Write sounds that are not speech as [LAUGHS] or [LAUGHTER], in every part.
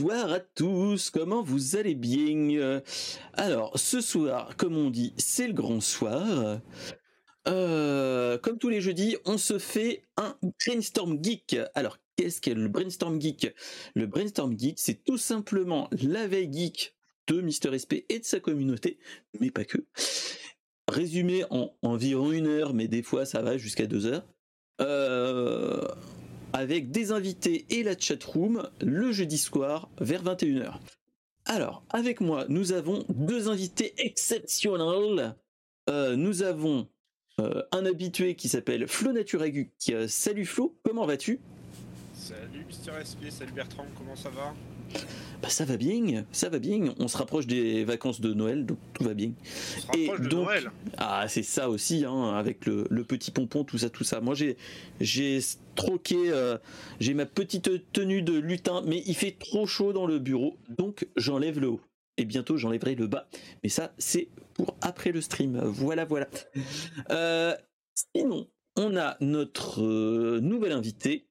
Bonsoir à tous, comment vous allez bien? Alors, ce soir, comme on dit, c'est le grand soir. Euh, comme tous les jeudis, on se fait un brainstorm geek. Alors, qu'est-ce qu'est le brainstorm geek? Le brainstorm geek, c'est tout simplement la veille geek de Mister SP et de sa communauté, mais pas que. Résumé en environ une heure, mais des fois ça va jusqu'à deux heures. Euh, avec des invités et la chatroom le jeudi soir vers 21h. Alors, avec moi, nous avons deux invités exceptionnels. Euh, nous avons euh, un habitué qui s'appelle Flo Naturagu. salut Flo, comment vas-tu? Salut Mister SP, salut Bertrand, comment ça va? Bah ça va bien, ça va bien. On se rapproche des vacances de Noël, donc tout va bien. On se rapproche de Noël. Ah, c'est ça aussi, hein, avec le, petit pompon, tout ça, tout ça. Moi, j'ai j'ai troqué, euh, j'ai ma petite tenue de lutin, mais il fait trop chaud dans le bureau, donc j'enlève le haut. Et bientôt, j'enlèverai le bas. Mais ça, c'est pour après le stream. Voilà, voilà. Euh, sinon, on a notre euh, nouvel invité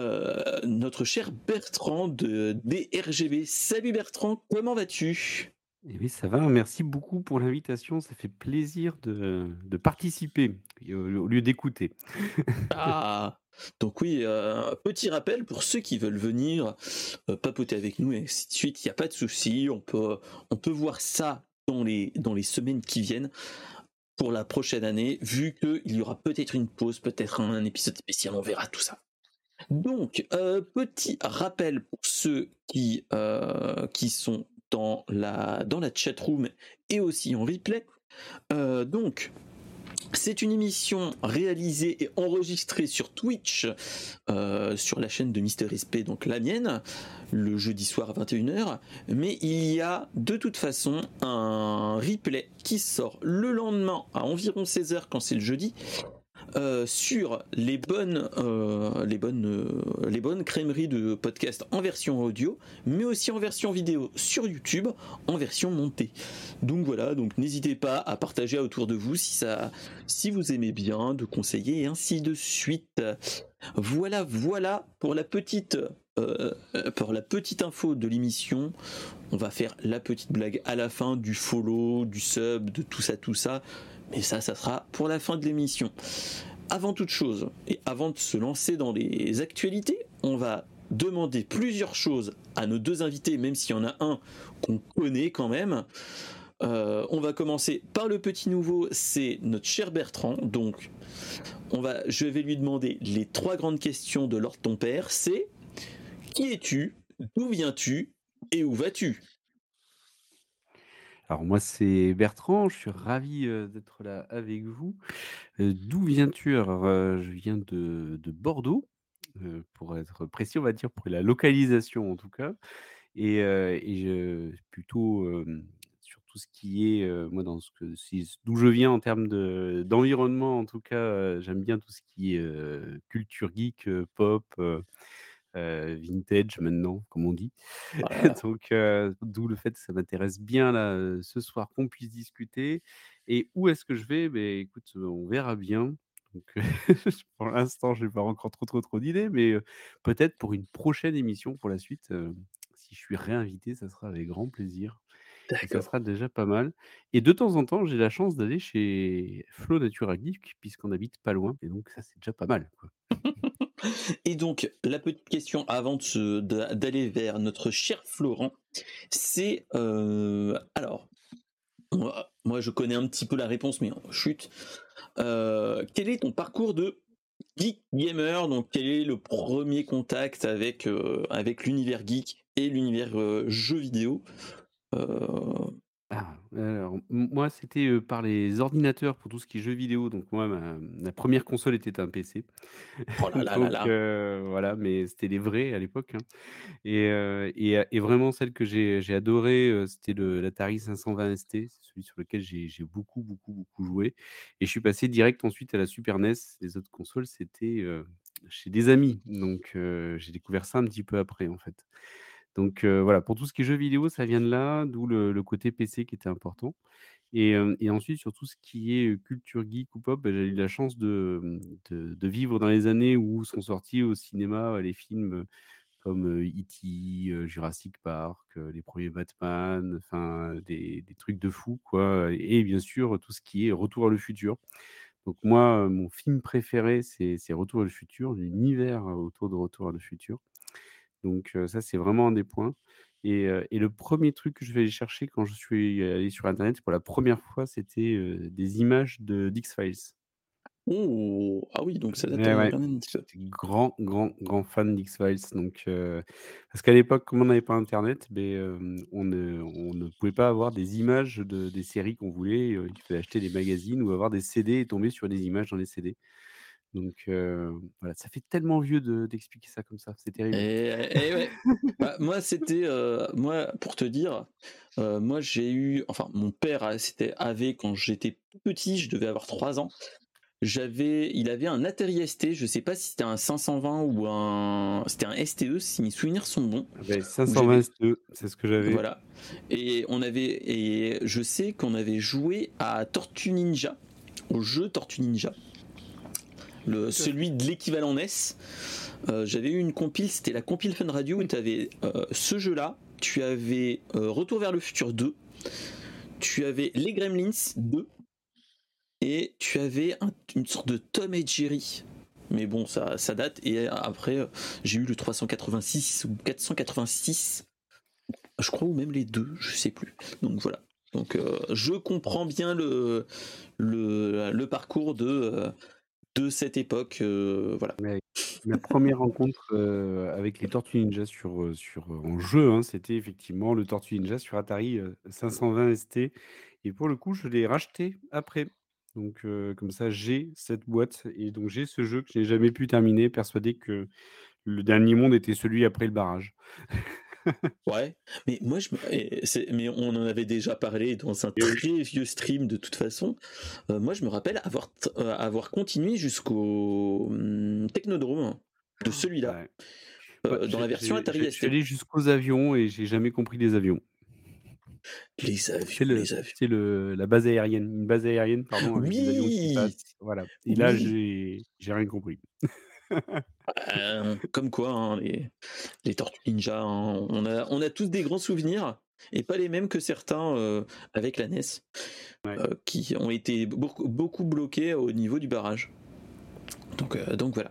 euh, notre cher Bertrand de DRGB. Salut Bertrand, comment vas-tu? Eh oui, ça va. Merci beaucoup pour l'invitation. Ça fait plaisir de, participer au lieu d'écouter. [LAUGHS] ah, donc oui, euh, petit rappel pour ceux qui veulent venir euh, papoter avec nous et ainsi de suite. Il n'y a pas de souci. On peut, on peut voir ça dans les, dans les semaines qui viennent pour la prochaine année, vu qu'il y aura peut-être une pause, peut-être un épisode spécial. On verra tout ça. Donc, euh, petit rappel pour ceux qui, euh, qui sont dans la, dans la et aussi en replay. Euh, donc, c'est une émission réalisée et enregistrée sur Twitch, sur la chaîne de Mister SP, donc la mienne, le jeudi soir à 21h. Mais il y a de toute façon un replay qui sort le lendemain à environ 16h quand c'est le jeudi. Euh, sur les bonnes, euh, les bonnes, euh, les bonnes crèmeries de podcast en version audio, mais aussi en version vidéo sur YouTube, en version montée. Donc voilà, donc n'hésitez pas à partager autour de vous si ça, si vous aimez bien, de conseiller et ainsi de suite. Voilà, voilà pour la petite, pour la petite info de l'émission. On va faire la petite blague à la fin du follow, du sub, de tout ça, tout ça. Mais ça, ça sera pour la fin de l'émission. Avant toute chose, et avant de se lancer dans les actualités, on va demander plusieurs choses à nos deux invités, même s'il y en a un qu'on connaît quand même. Euh, on va commencer par le petit nouveau, c'est notre cher Bertrand. Donc, on va, je vais lui demander les trois grandes questions de l'ordre ton père. C'est qui es-tu, d'où viens-tu et où vas-tu? Alors moi, c'est Bertrand, je suis ravi d'être là avec vous. d'où viens-tu? Alors, je viens de, Bordeaux, pour être précis, on va dire, pour la localisation en tout cas. Et, plutôt sur tout ce qui est, moi, dans ce que, d'où je viens en termes de, d'environnement, en tout cas, j'aime bien tout ce qui est culture geek, pop vintage maintenant, comme on dit. [LAUGHS] Donc, d'où le fait que ça m'intéresse bien là, ce soir qu'on puisse discuter. Et où est-ce que je vais? Ben, Écoute, on verra bien. Donc, [LAUGHS] pour l'instant, je n'ai pas encore trop, trop, trop d'idées, mais peut-être pour une prochaine émission pour la suite, si je suis réinvité, ça sera avec grand plaisir. ça sera déjà pas mal. Et de temps en temps, j'ai la chance d'aller chez Flo Natura Geek, puisqu'on habite pas loin. Et donc, ça, c'est déjà pas mal. Quoi. [LAUGHS] Et donc, la petite question avant d'aller vers notre cher Florent, c'est euh, alors, moi, je connais un petit peu la réponse, mais chute. Euh, quel est ton parcours de geek gamer? Donc, quel est le premier contact avec euh, avec l'univers geek et l'univers jeux vidéo? Ah, alors, moi, c'était, par les ordinateurs pour tout ce qui est jeux vidéo, donc moi, ma première console était un PC. Oh [LAUGHS] là là Donc là voilà, mais c'était les vrais à l'époque, hein et et vraiment celle que j'ai j'ai adoré, c'était le l'Atari 520 ST, c'est celui sur lequel j'ai j'ai beaucoup, beaucoup, beaucoup joué et je suis passé direct ensuite à la Super NES. Les autres consoles, c'était, chez des amis, donc j'ai découvert ça un petit peu après, en fait. Donc voilà, pour tout ce qui est jeux vidéo, ça vient de là, d'où le côté PC qui était important et ensuite sur tout ce qui est, culture geek ou pop, bah, j'ai eu la chance de, vivre dans les années où sont sortis au cinéma, les films, comme E.T., Jurassic Park, les premiers Batman, enfin des, trucs de fou, quoi. Et bien sûr, tout ce qui est Retour à le futur. Donc moi, mon film préféré, c'est Retour à le futur, l'univers autour de Retour à le futur. Donc ça, c'est vraiment un des points. Et, et le premier truc que je vais aller chercher quand je suis allé sur internet pour la première fois, c'était, des images de d'X-Files. Oh! Ah oui, donc ça date, Ouais, grand, grand, grand fan d'X-Files, donc parce qu'à l'époque, comme on n'avait pas internet, hem, on ne on ne pouvait pas avoir des images de des séries qu'on voulait, il fallait acheter des magazines ou avoir des CD et tomber sur des images dans les CD. Donc voilà, ça fait tellement vieux de d'expliquer ça comme ça, c'est terrible. Et et ouais. Bah, moi, c'était, moi, pour te dire, moi, j'ai eu enfin, mon père a c'était avait quand j'étais petit, je devais avoir 3 ans. J'avais il avait un Atari ST, je sais pas si c'était un 520 ou un c'était un STE si mes souvenirs sont bons. Où 520 j'avais STE, c'est ce que j'avais. voilà et on avait et je sais qu'on avait joué à Tortue Ninja, au jeu Tortue Ninja. Celui de l'équivalent NES. Heu, j'avais eu une compile, c'était la compile Fun Radio où tu avais, heu, ce jeu-là, tu avais, heu, Retour vers le futur 2, tu avais les Gremlins 2 et tu avais un une sorte de Tom et Jerry. Mais bon, ça date et après, j'ai eu le 386 ou 486, je crois ou même les 2, je sais plus. Donc voilà. Donc je comprends bien le parcours de, de cette époque, heu, voilà. Ma première rencontre, heu, avec les Tortues Ninja sur, heu, sur, en jeu, hein, c'était effectivement le Tortue Ninja sur Atari, heu, 520 ST et pour le coup, je l'ai racheté après. Donc comme ça, j'ai cette boîte et donc j'ai ce jeu que j'ai jamais pu terminer, persuadé que le dernier monde était celui après le barrage. [LAUGHS] Ouais, mais moi je mais on en avait déjà parlé dans un oui. très vieux stream de toute façon. Heu, moi je me rappelle avoir heu, avoir continué jusqu'au, mmh, Technodrome de celui-là, Ouais. Heu, dans la version Atari j'ai je suis ST. allé jusqu'aux avions et j'ai jamais compris les avions. Les avions, les c'est la base aérienne, une base aérienne, pardon, avec des avions qui Oui! passent, voilà et là, Oui! j'ai j'ai rien compris. Bah, comme quoi, hein, les les Tortues Ninja, hein, on a on a tous des grands souvenirs et pas les mêmes que certains, heu, avec la NES, Ouais. heu, qui ont été beaucoup beaucoup bloqués au niveau du barrage. Donc donc voilà.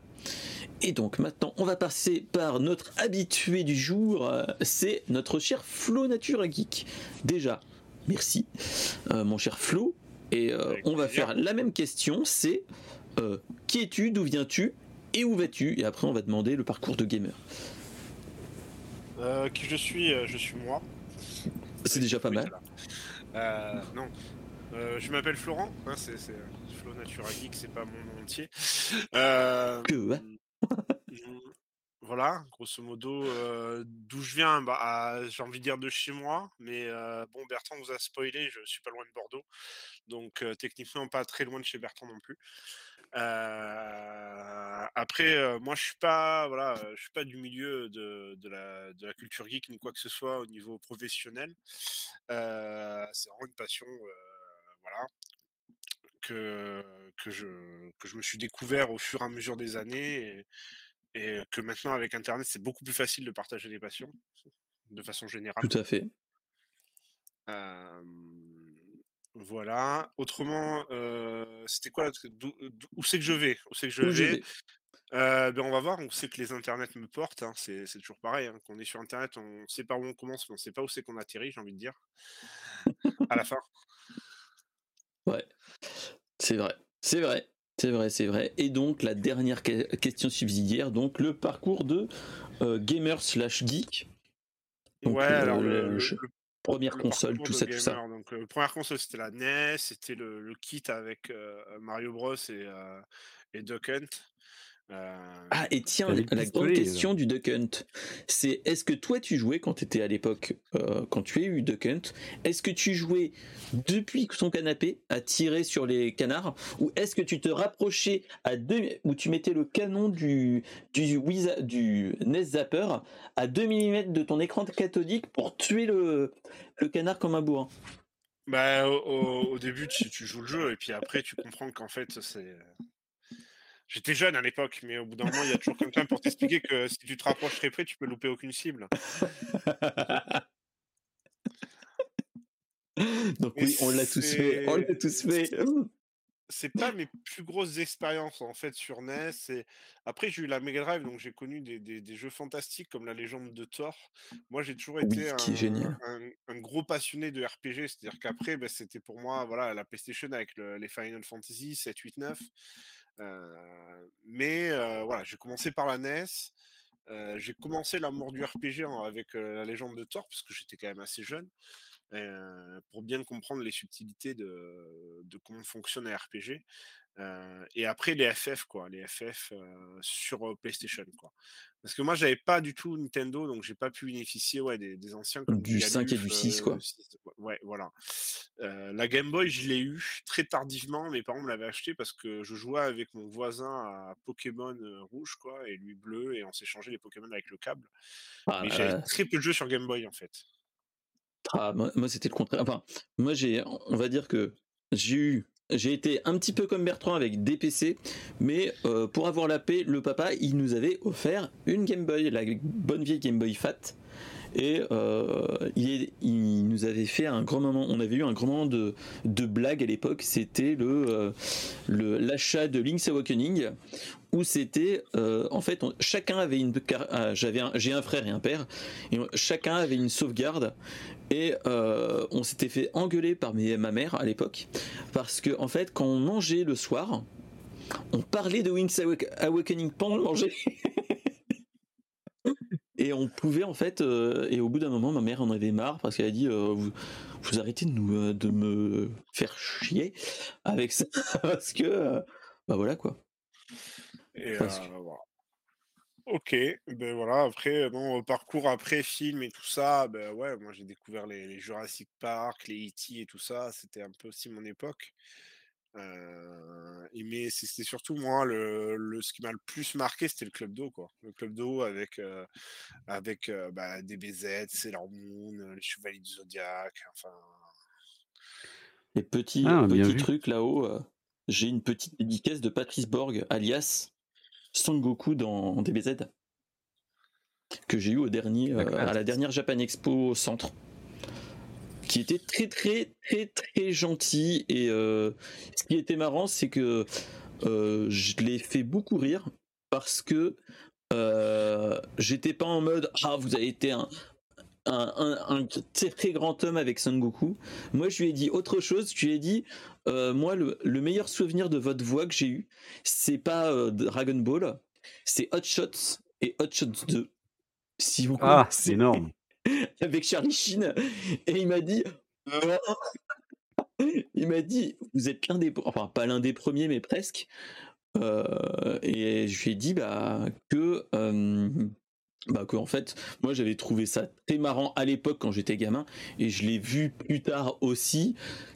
Et donc maintenant, on va passer par notre habitué du jour, c'est notre cher Flo Nature Geek. Déjà, merci, mon cher Flo et on va faire la même question, c'est, qui es-tu? D'où viens-tu? Et où vas-tu? Et après on va demander le parcours de gamer. Euh, qui je suis euh, Je suis moi. C'est déjà pas mal. Euh, non. Euh, je m'appelle Florent, hein, c'est Flo Natura Geek, c'est pas mon nom entier. Que, voilà, grosso modo, d'où je viens, bah, j'ai envie de dire de chez moi, mais bon, Bertrand vous a spoilé, je suis pas loin de Bordeaux, donc techniquement pas très loin de chez Bertrand non plus. Euh, après, euh, moi, je suis pas, voilà, euh, je suis pas du milieu de, de la, de la culture geek ni quoi que ce soit au niveau professionnel. Euh, c'est vraiment une passion, voilà, que que je que je me suis découvert au fur et à mesure des années et, et que maintenant avec Internet, c'est beaucoup plus facile de partager des passions de façon générale. Tout à fait. Euh, voilà. Autrement, euh, c'était quoi Où c'est que je vais? Où c'est que je Où je vais? Euh, ben on va voir, on sait que les internets me portent, hein, c'est toujours pareil, hein, quand on est sur internet, on sait pas où on commence, mais on sait pas où c'est qu'on atterrit, j'ai envie de dire, à la fin. [LAUGHS] Ouais, c'est vrai, c'est vrai, c'est vrai, c'est vrai. Et donc la dernière que- question subsidiaire, donc le parcours de euh, gamer slash geek. Donc, ouais, alors le, le- le- je- le- première le console, tout ça, tout ça. gamer, donc euh, première console c'était la NES, c'était le, le kit avec euh, Mario Bros et, euh, et Duck Hunt. Euh, Ah, et tiens, la grande question du Duck Hunt, c'est est-ce que toi tu jouais quand tu étais à l'époque, euh, quand tu as eu Duck Hunt, est-ce que tu jouais depuis ton canapé à tirer sur les canards ou est-ce que tu te rapprochais à deux, où tu mettais le canon du, du, Wiza- du NES Zapper à 2 mm de ton écran cathodique pour tuer le, le canard comme un bourrin? Bah, au, au- au début tu, tu joues le jeu et puis après tu comprends qu'en fait c'est J'étais jeune à l'époque, mais au bout d'un moment, il y a toujours quelqu'un pour t'expliquer que si tu te rapproches très près, tu peux louper aucune cible. [LAUGHS] Donc oui, on l'a tous fait, on l'a tous fait c'est pas mes plus grosses expériences en fait sur NES. Et après, j'ai eu la Mega Drive, donc j'ai connu des, jeux fantastiques comme la légende de Thor. Moi, j'ai toujours été un, gros passionné de RPG, c'est-à-dire qu'après, bah, c'était pour moi voilà la PlayStation avec les Final Fantasy 7, 8, 9. Mais voilà, j'ai commencé par la NES. j'ai commencé l'amour du RPG avec la légende de Thor parce que j'étais quand même assez jeune pour bien comprendre les subtilités de, de comment fonctionne un RPG. Et après les FF, quoi, les FF sur PlayStation, quoi. Parce que moi, j'avais pas du tout Nintendo, donc j'ai pas pu bénéficier ouais, des, anciens. Comme du 5 et du 6, quoi. Ouais, voilà. la Game Boy, je l'ai eu très tardivement. Mes parents me l'avaient acheté parce que je jouais avec mon voisin à Pokémon rouge, quoi, et lui bleu, et on s'échangeait les Pokémon avec le câble. Ah, Mais j'avais très peu de jeux sur Game Boy, en fait. Ah, moi, c'était le contraire. Enfin, moi, j'ai, on va dire que j'ai eu, j'ai été un petit peu comme Bertrand avec des PC, mais euh, pour avoir la paix, le papa, il nous avait offert une Game Boy, la bonne vieille Game Boy Fat. Et euh, il, nous avait fait un grand moment, on avait eu un grand moment de, de blague à l'époque, c'était le, euh, l'achat de Link's Awakening, où c'était euh, en fait chacun avait une ah, j'avais j'ai un frère et un père. Et chacun avait une sauvegarde. Et euh, on s'était fait engueuler par ma mère à l'époque. Parce que en fait quand on mangeait le soir on parlait de Wings Awakening pendant le manger [LAUGHS] et on pouvait en fait euh, et au bout d'un moment ma mère en avait marre parce qu'elle a dit vous, vous, arrêtez de nous de me faire chier avec ça [LAUGHS] parce que bah voilà quoi Ok, ben voilà, après, bon, parcours après film et tout ça, ben ouais, moi j'ai découvert les, Jurassic Park, les E.T. et tout ça, c'était un peu aussi mon époque. Mais c'était surtout moi le, ce qui m'a le plus marqué c'était le club d'eau quoi. Le club d'eau avec avec bah, DBZ Sailor Moon les Chevaliers du Zodiac enfin. Les petits ah, petits trucs là-haut j'ai une petite dédicace de Patrice Borg alias Goku dans DBZ que j'ai eu au dernier, euh, à la dernière Japan Expo Centre qui était très très très très gentil et euh, ce qui était marrant c'est que euh, je l'ai fait beaucoup rire parce que j'étais pas en mode ah vous avez été un, un, très grand homme avec Son Goku. Moi, je lui ai dit autre chose. Je lui ai dit, euh, moi, le, meilleur souvenir de votre voix que j'ai eu, c'est pas euh, Dragon Ball, c'est Hot Shots et Hot Shots 2. Si vous ah, c'est énorme. [LAUGHS] avec Charlie Sheen. Et il m'a dit, [LAUGHS] il m'a dit, vous êtes l'un des, enfin pas l'un des premiers, mais presque. Euh, et je lui ai dit bah que bah que en fait moi j'avais trouvé ça très marrant à l'époque quand j'étais gamin et je l'ai vu plus tard aussi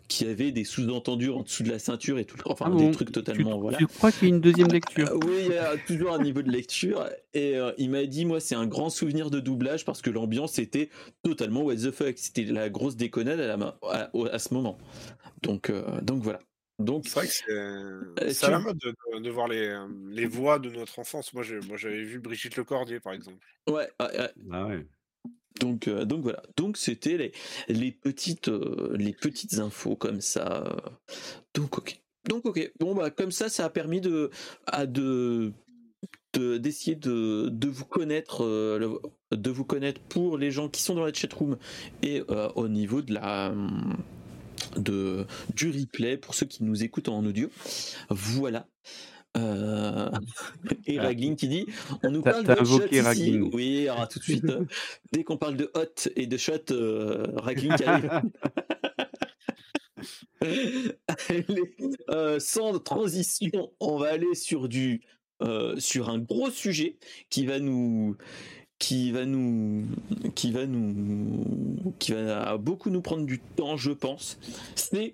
qui avait des sous-entendus en dessous de la ceinture et tout enfin ah des trucs totalement tu, voilà. tu crois qu'il y a une deuxième lecture ah, oui il y a toujours un niveau de lecture. Et euh, il m'a dit moi c'est un grand souvenir de doublage parce que l'ambiance était totalement what the fuck. C'était la grosse déconnade à, à, ce moment. Donc euh, donc voilà donc, c'est vrai que c'est, à la mode de, voir les, les, voix de notre enfance. Moi, j'avais vu Brigitte Lecordier, par exemple. Ouais, ah ouais. Donc, donc voilà. Donc c'était les, les petites les petites infos comme ça. Donc ok. Donc ok. Bon bah comme ça, ça a permis de à de d'essayer de, de, vous connaître de vous connaître pour les gens qui sont dans la chatroom et au niveau de la de, du replay pour ceux qui nous écoutent en audio. Voilà. Euh, et ah. Ragling qui dit on nous parle de shot ici. Oui, alors tout de suite. Euh, dès qu'on parle de hot et de shot, euh, Ragling qui arrive. [LAUGHS] euh, sans transition, on va aller sur du sur un gros sujet qui va nous qui va nous qui va nous qui va beaucoup nous prendre du temps je pense. C'est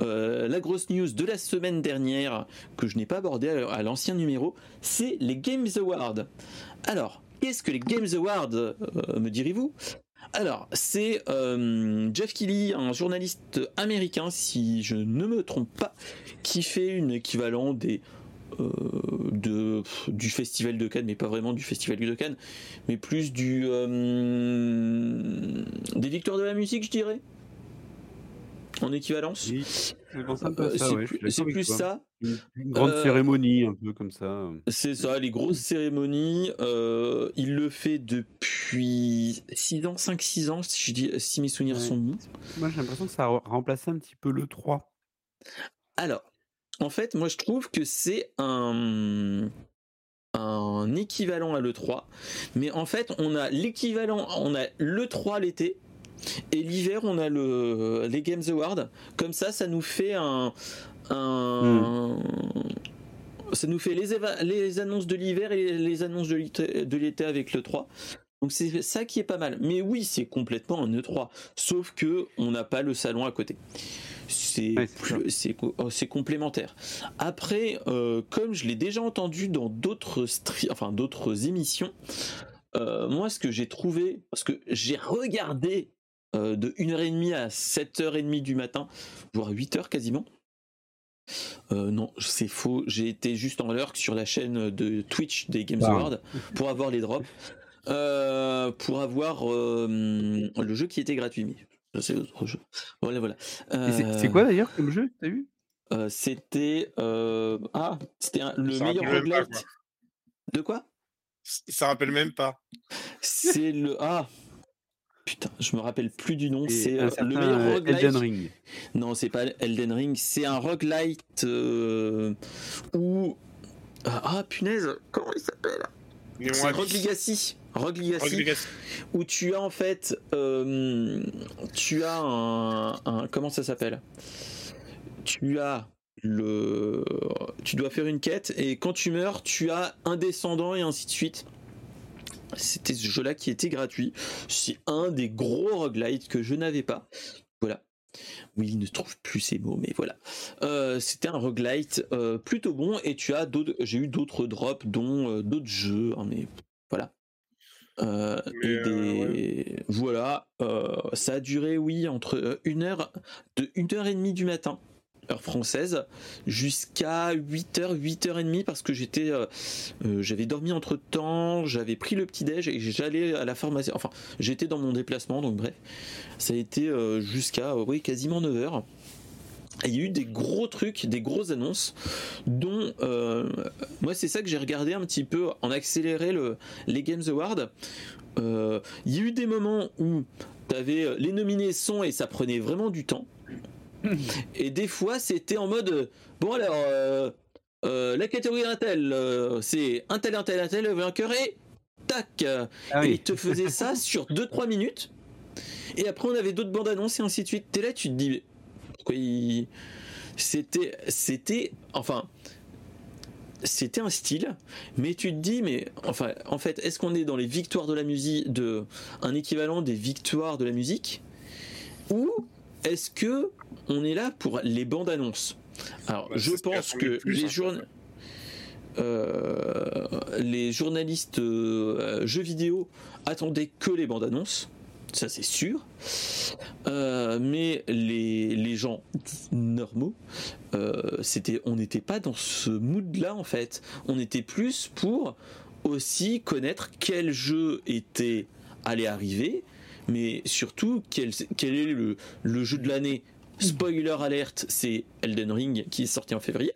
euh, la grosse news de la semaine dernière que je n'ai pas abordé à, l'ancien numéro c'est les Games Awards. Alors qu'est-ce que les Games Awards euh, me direz-vous? Alors, c'est euh, Jeff Kelly, un journaliste américain, si je ne me trompe pas, qui fait une équivalent des de, du festival de Cannes, mais pas vraiment du festival de Cannes, mais plus du des victoires de la musique, je dirais en équivalence. c'est plus ça. Une, grande euh, cérémonie, un peu comme ça. C'est ça, les grosses cérémonies. Euh, il le fait depuis 6 ans, 5-6 ans, si, je dis, si mes souvenirs sont bons. Moi, j'ai l'impression que ça a remplacé un petit peu le 3. Alors, en fait, moi, je trouve que c'est un un équivalent à l'E3, mais en fait on a l'équivalent, on a l'E3 l'été et l'hiver, on a le, les Games Awards. Comme ça, ça nous fait un. Hmm. Ça nous fait les, les annonces de l'hiver et les annonces de l'été avec le 3. Donc c'est ça qui est pas mal. Mais oui, c'est complètement un E3. Sauf que on n'a pas le salon à côté. C'est oh, c'est complémentaire. Après, euh, comme je l'ai déjà entendu dans d'autres enfin d'autres émissions, euh, moi ce que j'ai trouvé, parce que j'ai regardé euh, de 1h30 à 7h30 du matin, voire 8h quasiment. Euh, non, c'est faux. J'ai été juste en lurk sur la chaîne de Twitch des Games Awards pour avoir les drops, euh, pour avoir le jeu qui était gratuit. C'est autre jeu. Voilà, voilà. c'est quoi d'ailleurs comme jeu T'as vu? C'était ah, c'était le meilleur roguelite. De quoi? Ça rappelle même pas. C'est le ah Putain, je me rappelle plus du nom. C'est euh, le meilleur euh, roguelite. Elden Ring. Non, c'est pas Elden Ring. C'est un roguelite euh, où. Ah, punaise, comment il s'appelle? C'est Rogue Legacy. Legacy, Où tu as en fait. tu as un. comment ça s'appelle? Tu as le. Tu dois faire une quête et quand tu meurs, tu as un descendant et ainsi de suite. C'était ce jeu-là qui était gratuit. C'est un des gros roguelites que je n'avais pas. Voilà. Oui, il ne trouve plus ces mots, mais voilà. Euh, c'était un roguelite euh, plutôt bon et tu as d'autres. J'ai eu d'autres drops, dont euh, d'autres jeux, hein, mais voilà. et des... Voilà, ça a duré, oui, entre une heure, de une heure et demie du matin heure française, jusqu'à 8h, 8h30 parce que j'étais, euh, euh, j'avais dormi entre temps, j'avais pris le petit déj et j'allais à la pharmacie. Enfin, j'étais dans mon déplacement, donc bref, ça a été euh, jusqu'à oui quasiment 9h. Il y a eu des gros trucs, des grosses annonces, dont moi c'est ça que j'ai regardé un petit peu en accéléré le, les Games Awards. il y a eu des moments où tu avais les nominations et ça prenait vraiment du temps. [LAUGHS] Et des fois, c'était en mode bon alors euh, euh, la catégorie Intel, euh, c'est Intel, Intel, Intel, le vainqueur et tac. Ah et il te faisait ça [LAUGHS] sur 2-3 minutes. Et après, on avait d'autres bandes annonces et ainsi de suite. T'es là, tu te dis il... C'était, c'était, enfin, c'était un style, mais tu te dis, mais enfin, en fait, est-ce qu'on est dans les victoires de la musique, de un équivalent des victoires de la musique, ou est-ce que on est là pour les bandes annonces? Alors, bah, je pense que les euh, les journalistes euh, jeux vidéo attendaient que les bandes annonces, ça c'est sûr. Euh, mais les, gens normaux, c'était, on n'était pas dans ce mood-là en fait. On était plus pour aussi connaître quel jeu était allé arriver, mais surtout quel, quel est le, le jeu de l'année. Spoiler alerte, c'est Elden Ring qui est sorti en février.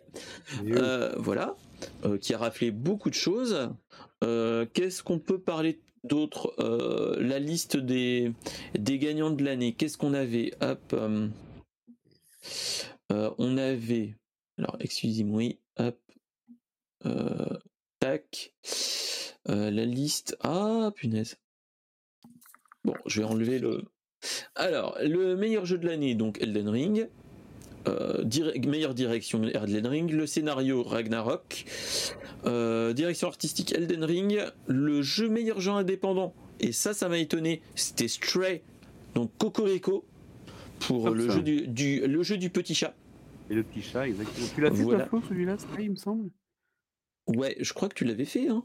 Euh, voilà, euh, qui a raflé beaucoup de choses. Euh, qu'est-ce qu'on peut parler d'autre La liste des, gagnants de l'année. Qu'est-ce qu'on avait? Hop. on avait. Alors, excusez-moi. Hop. tac. la liste. Ah, punaise. Bon, je vais enlever le. Alors, le meilleur jeu de l'année, donc Elden Ring. Euh, meilleure direction Elden Ring, le scénario Ragnarok, euh, direction artistique Elden Ring, le jeu meilleur jeu indépendant, et ça, ça m'a étonné, c'était Stray, donc Cocorico, pour le jeu du, le jeu du petit chat. Et le petit chat, exactement. Tu l'as fait voilà. celui-là, Stray, il me semble? Ouais, je crois que tu l'avais fait, hein.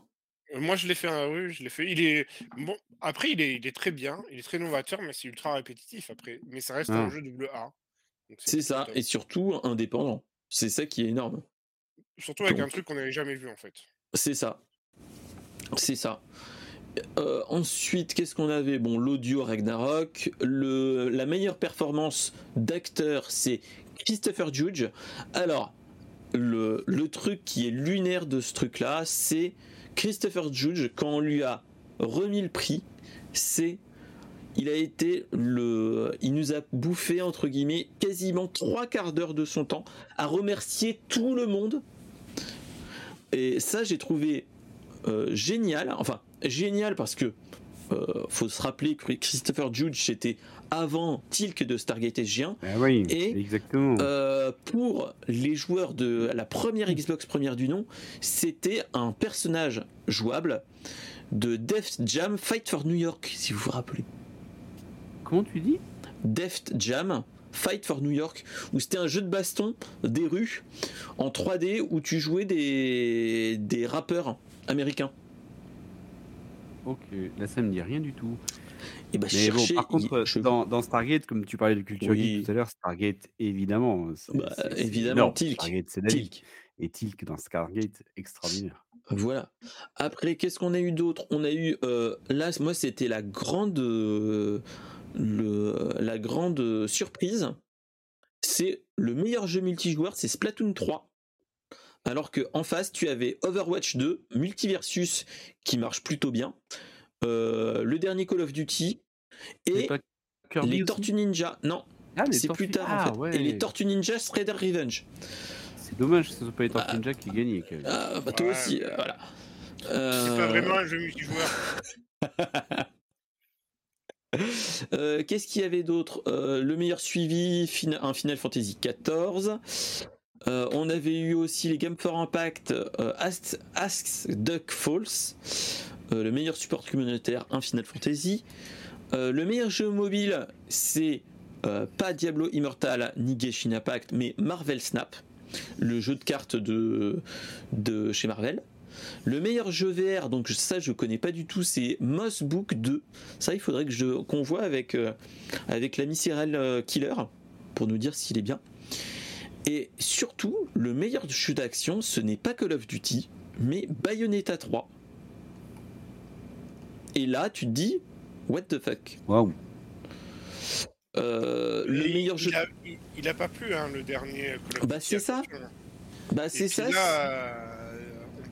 Moi, je l'ai fait, oui, je l'ai fait. Il est bon. Après, il est, il est très bien, il est très novateur, mais c'est ultra répétitif après. Mais ça reste un ah. jeu double A. C'est ça, et surtout indépendant. C'est ça qui est énorme. Surtout avec un truc qu'on n'avait jamais vu en fait. C'est ça. C'est ça. Euh, ensuite, qu'est-ce qu'on avait? Bon, l'audio Ragnarok. Le, la meilleure performance d'acteur, c'est Christopher Judge. Alors, le, le, truc qui est lunaire de ce truc-là, c'est Christopher Judge, quand on lui a remis le prix, c'est. Il a été le. Il nous a bouffé, entre guillemets, quasiment trois quarts d'heure de son temps à remercier tout le monde. Et ça, j'ai trouvé euh, génial. Enfin, génial parce que euh, faut se rappeler que Christopher Judge c'était avant Tilk de Stargate SG1 ah oui, et exactement. Euh, pour les joueurs de la première Xbox première du nom c'était un personnage jouable de Deft Jam Fight for New York si vous vous rappelez comment tu dis? Deft Jam Fight for New York, où c'était un jeu de baston des rues en 3D où tu jouais des, des rappeurs américains. Ok, là ça me dit rien du tout. Et bah, Mais bon, cherchez- par contre, dans, dans Stargate, comme tu parlais de culture Oui. geek tout à l'heure, Stargate, évidemment. c'est- Bah, évidemment. Tilk. Stargate, c'est. Tilk. Et Tilk dans Stargate, extraordinaire. Voilà. Après, qu'est-ce qu'on a eu d'autre? On a eu euh, là, moi, c'était la grande, euh, le, la grande surprise. C'est le meilleur jeu multijoueur, c'est Splatoon 3. Alors que en face, tu avais Overwatch 2, Multiversus, qui marche plutôt bien, euh, le dernier Call of Duty et les Tortues Ninja. Non, Ah, c'est plus tard Ah, en fait. ouais. Et les Tortues Ninja Shredder Revenge. C'est dommage que ce soit pas les Tortues Ah. Ninja qui gagnaient. Ah, bah, toi Ouais, aussi, euh, voilà. C'est pas Euh, vraiment un jeu multijoueur. [LAUGHS] Euh, Qu'est-ce qu'il y avait d'autre? Euh, Le meilleur suivi, fina- un Final Fantasy XIV. Euh, on avait eu aussi les Game for Impact, Ask, Duck Falls. Le meilleur support communautaire, un Final Fantasy. Le meilleur jeu mobile, c'est pas Diablo Immortal ni Genshin Impact, mais Marvel Snap, le jeu de cartes de chez Marvel. Le meilleur jeu VR, donc ça je connais pas du tout, c'est Moss Book 2. Ça, il faudrait que je qu'on voit avec euh, avec l'ami Cyril euh, Killer pour nous dire s'il est bien. Et surtout, le meilleur jeu d'action, ce n'est pas Call of Duty, mais Bayonetta 3. Et là, tu te dis, what the fuck? Waouh. Euh, Le meilleur il jeu, a, il, il a pas plu, hein, le dernier Call of Bah, Duty, c'est ça. bah c'est ça. Là, euh,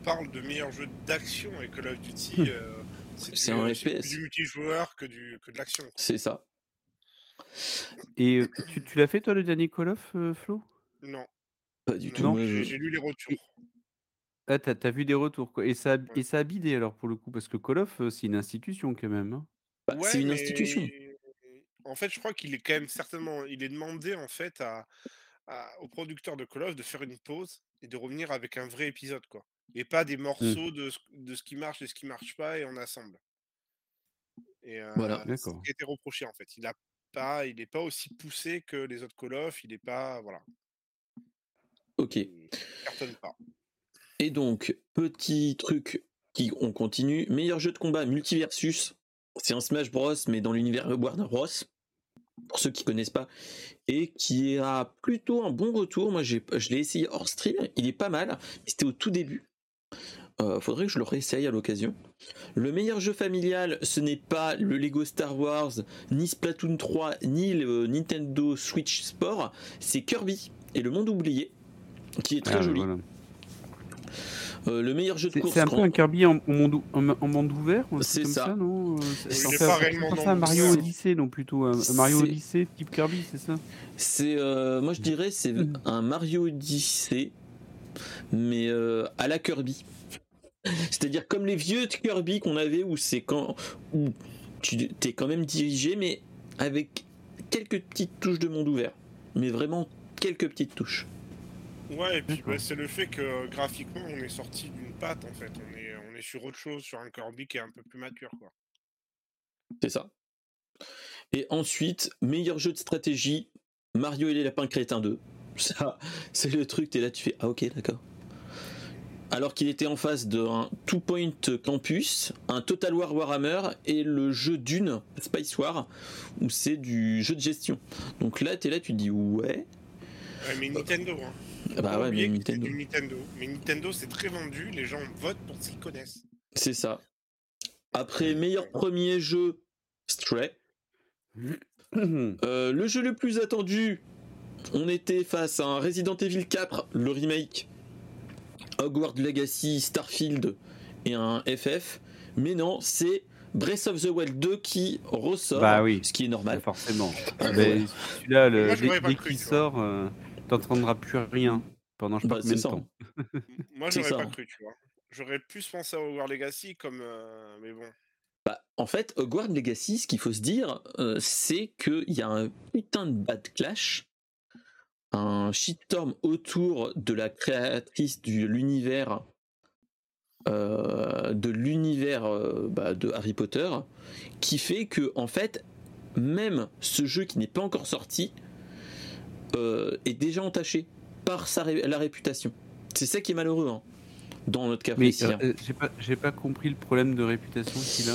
parle de meilleur jeu d'action et Call of Duty, euh, C'est un FPS. plus du multijoueur que, du, que de l'action. C'est ça. Et euh, tu, tu l'as fait toi le dernier Call of, euh, Flo? Non, Pas du non, tout. J'ai lu les retours. Ah, t'as as vu des retours quoi. Et ça, a- et ça a bidé alors pour le coup, parce que Call of, euh, c'est une institution quand même. hein. bah, Ouais, c'est une mais institution. En fait, je crois qu'il est quand même certainement. Il est demandé en fait à, à- aux producteurs de Call of de faire une pause et de revenir avec un vrai épisode, quoi. Et pas Mmh. des morceaux de, ce, de ce qui marche et ce qui marche pas et on assemble. Et euh, Voilà. c'est ce D'accord. qui a été reproché en fait. Il a pas, il n'est pas aussi poussé que les autres Call of. Il n'est pas, voilà, Ok. il cartonne pas. Et donc, petit truc qui on continue. Meilleur jeu de combat Multiversus. C'est un Smash Bros, mais dans l'univers Warner Bros. Pour ceux qui connaissent pas. Et qui a plutôt un bon retour. Moi, j'ai, je l'ai essayé hors stream. Il est pas mal. C'était au tout début. Euh, faudrait que je le réessaye à l'occasion. Le meilleur jeu familial, ce n'est pas le Lego Star Wars, ni Splatoon 3, ni le Nintendo Switch Sport. C'est Kirby et le monde oublié, qui est très Ah, joli. voilà. Euh, le meilleur jeu de course c'est un peu un Kirby en, en monde, ou- en, en monde ouvert un C'est ça. ça, non Euh, c'est- un pas ça, le Mario. Odyssey, non plutôt un, un Mario Odyssey type Kirby, c'est ça? C'est, euh, moi je dirais, c'est Mm. un Mario Odyssey, mais euh, à la Kirby. C'est-à-dire comme les vieux Kirby qu'on avait où c'est quand où tu t'es quand même dirigé, mais avec quelques petites touches de monde ouvert, mais vraiment quelques petites touches. Ouais, et puis bah, c'est le fait que graphiquement on est sorti d'une patte en fait. On est, on est sur autre chose, sur un Kirby qui est un peu plus mature, quoi. C'est ça. Et ensuite, meilleur jeu de stratégie, Mario et les lapins crétins 2. Ça, c'est le truc, t'es là, tu fais Ah ok, d'accord. Alors qu'il était en face d'un Two Point Campus, un Total War Warhammer et le jeu Dune, Spice War, où c'est du jeu de gestion. Donc là, t'es là, tu te dis ouais. Ouais, mais Nintendo, hein. Faut Bah ouais, mais Nintendo. Nintendo. Mais Nintendo, c'est très vendu. Les gens votent pour ce qu'ils connaissent. C'est ça. Après, meilleur premier jeu, Stray. [CLEARS THROAT] Euh, le jeu le plus attendu, on était face à un Resident Evil 4, le remake, Hogwarts Legacy, Starfield et un FF. Mais non, c'est Breath of the Wild 2 qui ressort, Bah oui. ce qui est Bah, normal. forcément. Ah, Mais ouais. celui-là, le- Moi, je dès, qu'il sort, euh, t'entendras plus rien pendant je Bah, temps. [LAUGHS] Moi, j'aurais pas hein. cru, tu vois. J'aurais plus pensé à War Legacy comme. euh, Mais bon. Bah, en fait, Hogwarts Legacy, ce qu'il faut se dire, euh, c'est qu'il y a un putain de bad clash, un shitstorm autour de la créatrice de l'univers, euh, de l'univers euh, bah, de Harry Potter, qui fait que, en fait, même ce jeu qui n'est pas encore sorti euh, est déjà entaché par sa la réputation. C'est ça qui est malheureux, hein, dans notre cas Mais précis. hein. euh, euh, j'ai pas, compris le problème de réputation qu'il a.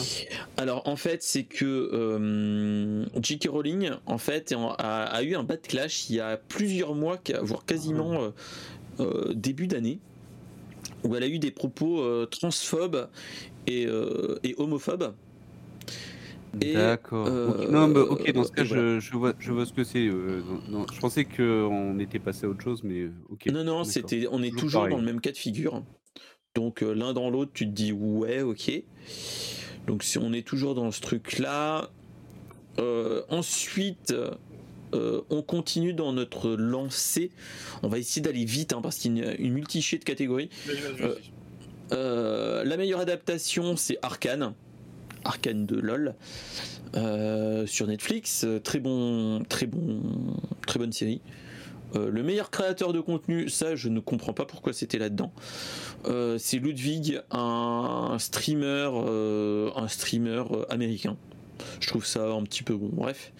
Alors en fait, c'est que euh, J.K. Rowling en fait a, a eu un bad clash il y a plusieurs mois, voire quasiment euh, euh, début d'année, où elle a eu des propos transphobes et, et homophobes. D'accord. euh. Non, bah, ok, dans ce cas, voilà. je, je, vois, je vois ce que c'est. je pensais qu'on était passé à autre chose, mais ok. Non, non, c'était, on est Toujours toujours pareil. dans le même cas de figure. Donc euh, l'un dans l'autre, tu te dis ouais, ok. Donc si on est toujours dans ce truc-là. Euh, ensuite, euh, on continue dans notre lancée. On va essayer d'aller vite hein, parce qu'il y a une multichée de catégories. Euh, la meilleure adaptation, c'est Arkane. Arkane de LOL. Sur Netflix. Très bon, très bon, très bonne série. Euh, le meilleur créateur de contenu, ça je ne comprends pas pourquoi c'était là-dedans. Euh, c'est Ludwig, un streamer, euh, américain. Je trouve ça un petit peu bon. Bref.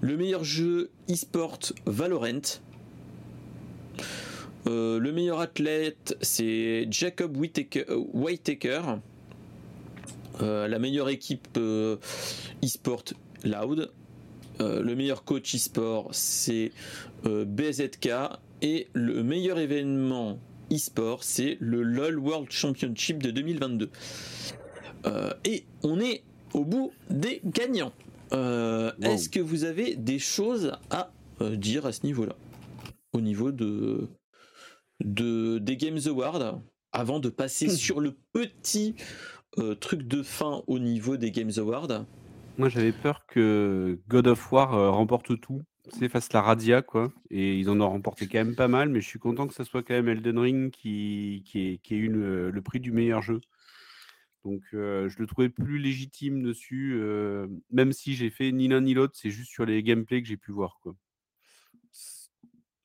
Le meilleur jeu e-sport Valorant. Le meilleur athlète, c'est Jacob. Euh, la meilleure équipe e-sport Loud. Euh, le meilleur coach e-sport, c'est euh, BZK. Et le meilleur événement e-sport, c'est le LOL World Championship de 2022. Euh, et on est au bout des gagnants. Wow. Est-ce que vous avez des choses à dire à ce niveau-là? Au niveau de, de des Games Awards, avant de passer sur le petit truc de fin au niveau des Games Awards. Moi, j'avais peur que God of War euh, remporte tout. C'est face la Radia, quoi. Et ils en ont remporté quand même pas mal, mais je suis content que ça soit quand même Elden Ring qui, qui, qui ait eu le, prix du meilleur jeu. Donc, euh, je le trouvais plus légitime dessus, euh, même si j'ai fait ni l'un ni l'autre, c'est juste sur les gameplays que j'ai pu voir, quoi.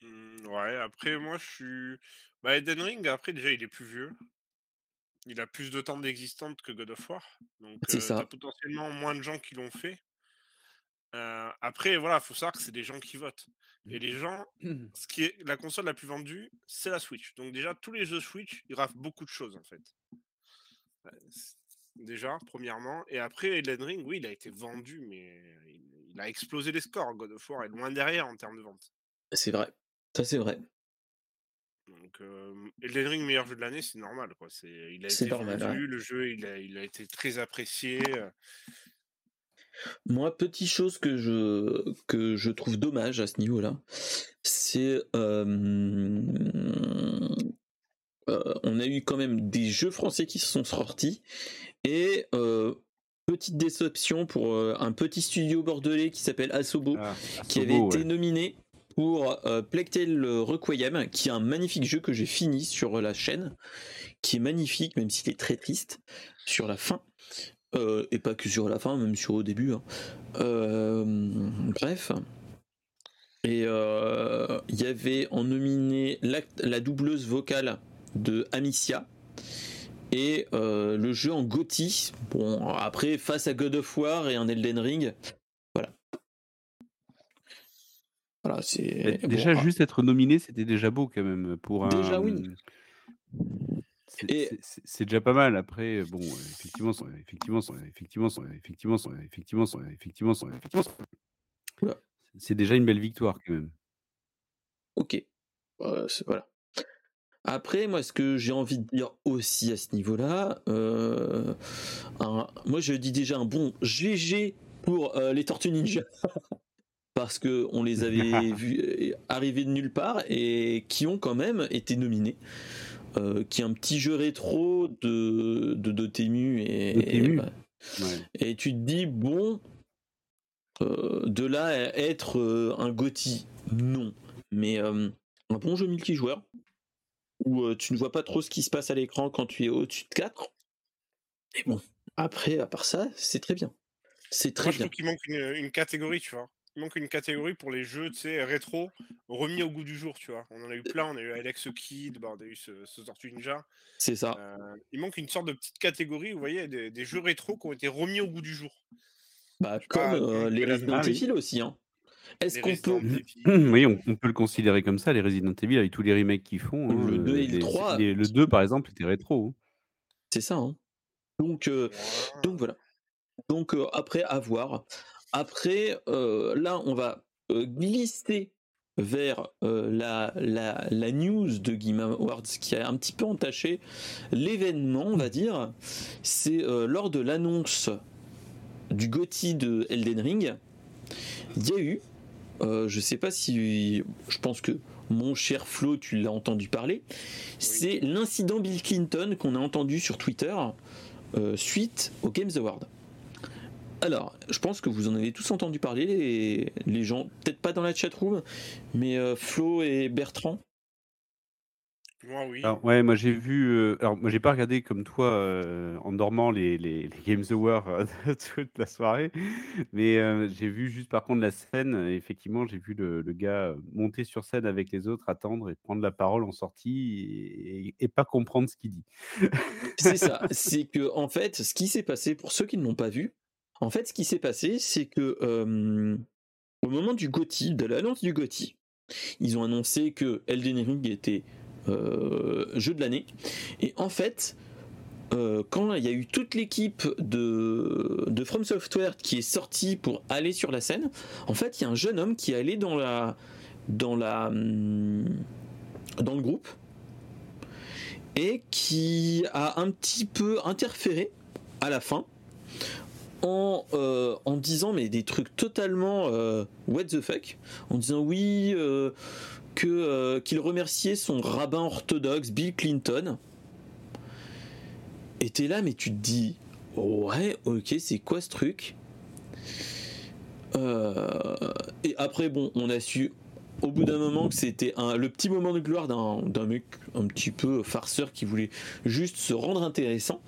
Hmm, ouais, après, moi, je suis. Bah, Elden Ring, après, déjà, il est plus vieux. Il a plus de temps d'existence que God of War. Donc, euh, ça. t'as potentiellement moins de gens qui l'ont fait. Euh, après, voilà, faut savoir que c'est des gens qui votent. Et les gens, ce qui est la console la plus vendue, c'est la Switch. Donc déjà, tous les jeux Switch, ils raflent beaucoup de choses en fait. C'est- Déjà, premièrement. Et après, Elden Ring, oui, il a été vendu, mais il, il a explosé les scores. God of War est loin derrière en termes de vente. C'est vrai. Ça, c'est vrai. Donc, euh, Elden Ring, meilleur jeu de l'année, c'est normal. Quoi. C'est, il a été normal, vendu, le jeu, il a, il a été très apprécié. euh, Moi, petite chose que je, que je trouve dommage à ce niveau-là, c'est. euh, euh, on a eu quand même des jeux français qui se sont sortis. Et euh, petite déception pour euh, un petit studio bordelais qui s'appelle Asobo, Ah, qui avait été ouais. nominé pour euh, Tale Requiem, qui est un magnifique jeu que j'ai fini sur la chaîne, qui est magnifique, même s'il est très triste sur la fin. Euh, et pas que sur la fin, même sur au début. hein. Euh, bref. Et euh, il y avait en nominé la, doubleuse vocale de Amicia et le jeu en Gotti. Bon, après, face à God of War et un Elden Ring, voilà. C'est. Déjà, bon, ah, juste être nominé, c'était déjà beau quand même pour un. Déjà, oui. C'est Et- c'est- c'est- c'est déjà pas mal. Après, bon, effectivement, effectivement, effectivement, effectivement, effectivement, effectivement, effectivement, Oula. c'est déjà une belle victoire quand même. Ok. Euh, c'est- voilà. Après, moi, ce que j'ai envie de dire aussi à ce niveau-là, euh, moi, je dis déjà un bon GG pour euh, les Tortues Ninja. [LAUGHS] Parce que on les [LAUGHS] avait vus arriver de nulle part et qui ont quand même été nominés. qui est un petit jeu rétro de, de et, bah, et tu te dis bon de là à être un Gotti non mais un bon jeu multijoueur où tu ne vois pas trop ce qui se passe à l'écran quand tu es au-dessus de 4. Et bon, après, à part ça, c'est très bien. C'est très bien. Je trouve qu'il manque une, catégorie, tu vois. Il manque une catégorie pour les jeux, tu sais, rétro, remis au goût du jour, tu vois. On en a eu plein, on a eu Alex Kid, bah, on a eu ce, ce Tortue Ninja. C'est ça. il manque une sorte de petite catégorie, vous voyez, des, jeux rétro qui ont été remis au goût du jour. Bah, comme les Resident Evil aussi, hein. Est-ce qu'on peut. Oui, on, peut le considérer comme ça, les Resident Evil, avec tous les remakes qu'ils font. le 2 hein, et le 3. le 2, par exemple, était rétro. Hein. C'est ça. Hein. Donc, euh, donc voilà. Donc euh, après, à voir. Après, euh, là, on va glisser vers la, la, la, news de Game Awards qui a un petit peu entaché l'événement, on va dire. C'est lors de l'annonce du GOTY de Elden Ring, il y a eu euh, je sais pas si. Je pense que mon cher Flo, tu l'as entendu parler. C'est l'incident Bill Clinton qu'on a entendu sur Twitter euh, suite aux Games Awards. Alors, je pense que vous en avez tous entendu parler, les, les gens, peut-être pas dans la chatroom, mais euh, Flo et Bertrand, moi, oui. Alors, ouais, moi j'ai vu. Euh, alors, moi j'ai pas regardé comme toi euh, en dormant les, les, les Games Awards euh, [LAUGHS] toute la soirée, mais j'ai vu juste par contre la scène. effectivement, j'ai vu le, le gars monter sur scène avec les autres, attendre et prendre la parole en sortie et, et pas comprendre ce qu'il dit. C'est ça. [LAUGHS] C'est que, en fait, ce qui s'est passé, pour ceux qui ne l'ont pas vu, en fait, ce qui s'est passé, c'est que au moment du GOTY, de l'annonce du GOTY, ils ont annoncé que Elden Ring était jeu de l'année. Et en fait, quand il y a eu toute l'équipe de, From Software qui est sortie pour aller sur la scène, en fait, il y a un jeune homme qui est allé dans la la dans le groupe et qui a un petit peu interféré à la fin en, euh, en disant mais des trucs totalement what the fuck en disant oui que euh, qu'il remerciait son rabbin orthodoxe Bill Clinton. Et t'es là, mais tu te dis, ouais, ok, c'est quoi ce truc? Euh, Et après, bon, on a su au bout d'un moment que c'était le petit moment de gloire d'un mec un petit peu farceur qui voulait juste se rendre intéressant.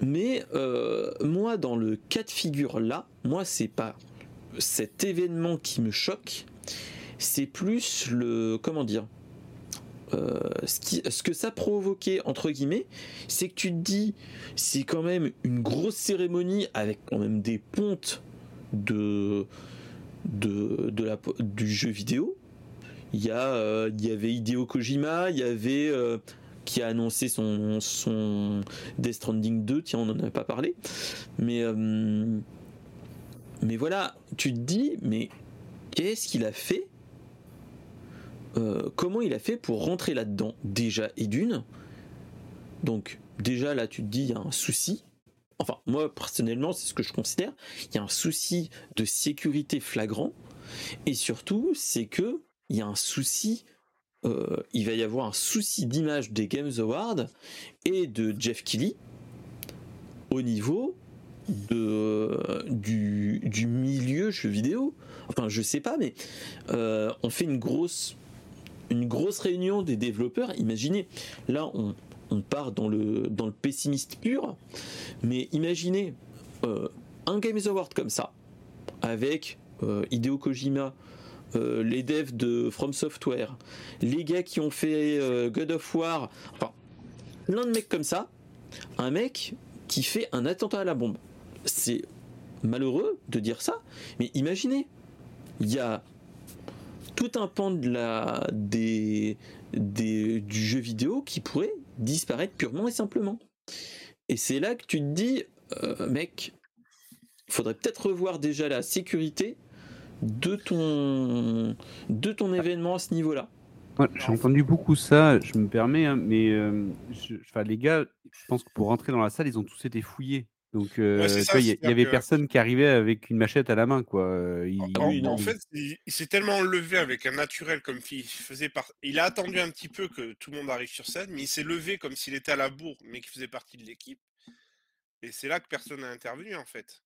Mais euh, moi, dans le cas de figure là, moi, c'est pas cet événement qui me choque, c'est plus le comment dire euh, ce, que ça provoquait entre guillemets, c'est que tu te dis c'est quand même une grosse cérémonie avec quand même des pontes de du jeu vidéo. Il y euh, il y avait Hideo Kojima, il y avait qui a annoncé son, son Death Stranding 2, tiens on n'en a pas parlé, mais mais voilà, tu te dis mais qu'est-ce qu'il a fait euh, comment il a fait pour rentrer là-dedans? Déjà et d'une donc déjà là tu te dis il y a un souci. Enfin moi personnellement c'est ce que je considère. Il y a un souci de sécurité flagrant. Et surtout c'est que il y a un souci euh, il va y avoir un souci d'image des Games Awards et de Jeff Kelly au niveau du milieu jeu vidéo. Enfin, je sais pas, mais euh, on fait une grosse une grosse réunion des développeurs. Imaginez, là on, part dans le, dans le pessimiste pur, mais imaginez euh, un Games Award comme ça, avec euh, Hideo Kojima, euh, les devs de From Software, les gars qui ont fait God of War, enfin, plein de mecs comme ça, un mec qui fait un attentat à la bombe. C'est malheureux de dire ça, mais imaginez, il y a tout un pan de la, des, des, du jeu vidéo qui pourrait disparaître purement et simplement. Et c'est là que tu te dis, euh, mec, faudrait peut-être revoir déjà la sécurité de ton, de ton événement à ce niveau-là. j'ai entendu beaucoup ça, je me permets, hein, mais les gars, je pense que pour rentrer dans la salle, ils ont tous été fouillés. Donc, il y, avait personne qui arrivait avec une machette à la main, quoi. en, fait, il, s'est tellement levé avec un naturel comme s'il faisait par... Il a attendu un petit peu que tout le monde arrive sur scène, mais il s'est levé comme s'il était à la bourre, mais qu'il faisait partie de l'équipe. Et c'est là que personne n'a intervenu, en fait.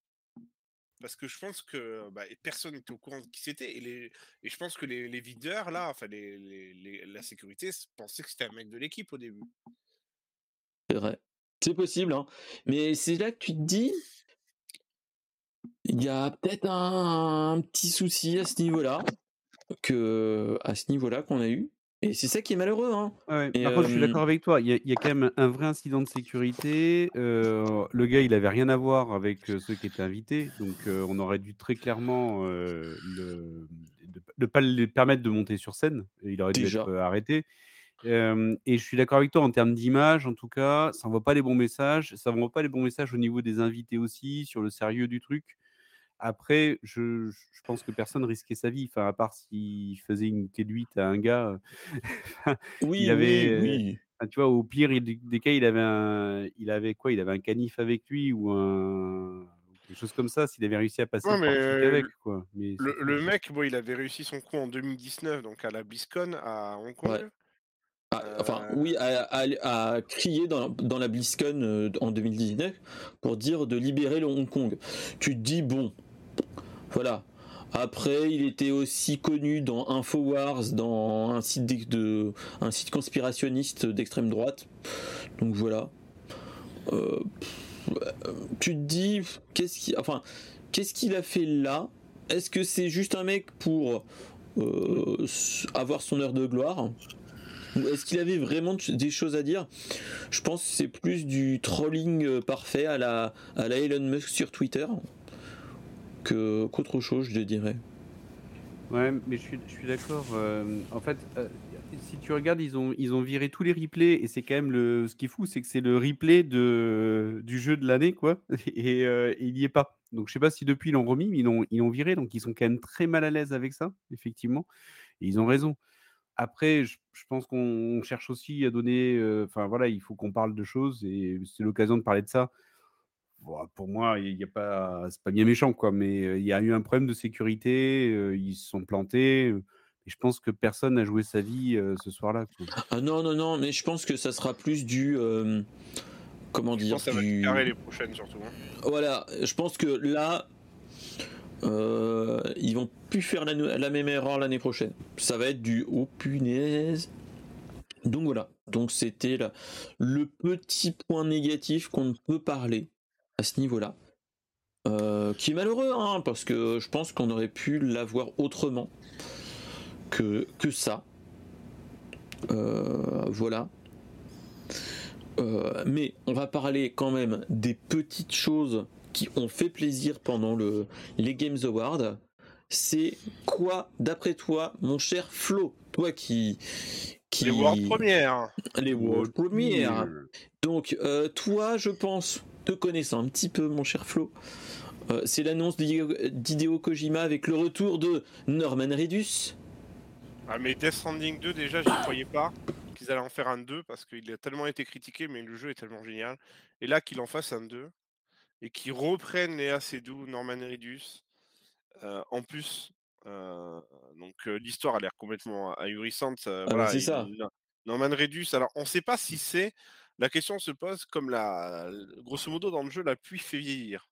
Parce que je pense que bah, personne n'était au courant de qui c'était. Et, et je pense que les, les videurs, là, enfin, les, la sécurité pensaient que c'était un mec de l'équipe au début. C'est vrai. C'est possible, hein. Mais c'est là que tu te dis, il y a peut-être un, petit souci à ce niveau-là, que à ce niveau-là qu'on a eu. Et c'est ça qui est malheureux. Hein. par contre, je suis d'accord avec toi. Il y, a, quand même un vrai incident de sécurité. le gars, il avait rien à voir avec ceux qui étaient invités. Donc, on aurait dû très clairement ne pas lui permettre de monter sur scène. Il aurait dû être arrêté et je suis d'accord avec toi en termes d'image, en tout cas, ça envoie pas les bons messages. Ça envoie pas les bons messages au niveau des invités aussi, sur le sérieux du truc. Après, je, je pense que personne risquait sa vie, enfin, à part s'il faisait une clé de 8 à un gars. [LAUGHS] oui, il avait, oui, tu vois, au pire des cas, il avait un, il avait quoi? Il avait un canif avec lui ou un quelque chose comme ça, s'il avait réussi à passer mais avec. Quoi. Mais le, mec, bon, il avait réussi son coup en 2019, donc à la BlizzCon à Hong Kong. Ah, enfin, oui, à, crier dans, dans, la BlizzCon euh, en 2019 pour dire de libérer le Hong Kong. Tu te dis, bon, voilà. Après, il était aussi connu dans Infowars, dans un site, conspirationniste d'extrême droite. Donc voilà. Euh, tu te dis, qu'est-ce qu'il, enfin, qu'est-ce qu'il a fait là? Est-ce que c'est juste un mec pour euh, avoir son heure de gloire? Est-ce qu'il avait vraiment des choses à dire? Je pense que c'est plus du trolling euh, parfait à la, à la Elon Musk sur Twitter que, qu'autre chose, je dirais. Ouais, mais je suis, d'accord. Euh, en fait, euh, si tu regardes, ils ont, viré tous les replays et c'est quand même le. Ce qui est fou, c'est que c'est le replay de, du jeu de l'année, quoi. [LAUGHS] Et, il n'y est pas. Donc je sais pas si depuis ils l'ont remis, mais ils l'ont, ils l'ont viré. Donc ils sont quand même très mal à l'aise avec ça, effectivement. Et ils ont raison. Après, je, pense qu'on cherche aussi à donner. Enfin, voilà, il faut qu'on parle de choses et c'est l'occasion de parler de ça. Pour moi, il n'y a pas, c'est pas bien méchant, quoi, mais il y a eu un problème de sécurité, ils se sont plantés. Et je pense que personne n'a joué sa vie ce soir-là. Ah non, non, non, mais je pense que ça sera plus du. comment dire Ça va les prochaines, surtout. Hein. Voilà, je pense que là, euh, ils vont plus faire la, même erreur l'année prochaine. Ça va être du oh punaise. Donc voilà. Donc c'était le petit point négatif qu'on ne peut parler à ce niveau-là. Euh, qui est malheureux, hein, parce que je pense qu'on aurait pu l'avoir autrement que, que ça. Euh, voilà. mais on va parler quand même des petites choses qui ont fait plaisir pendant le, les Games Awards. C'est quoi, d'après toi, mon cher Flo, toi qui, qui... Les World Premières. Les World Premières. Donc, euh, toi, je pense, te connaissant un petit peu, mon cher Flo, euh, c'est l'annonce d'Hideo Kojima avec le retour de Norman Redus. Ah, mais Death Stranding 2, déjà, j'y croyais pas qu'ils allaient en faire un 2 parce qu'il a tellement été critiqué, mais le jeu est tellement génial. Et là, qu'il en fasse un 2, et qui reprennent Léa Seydoux, Norman Reedus. en plus, donc l'histoire a l'air complètement ahurissante. Ah bah, voilà, c'est ça. Norman Reedus, alors on ne sait pas si c'est. La question se pose comme la, grosso modo dans le jeu, la pluie fait vieillir.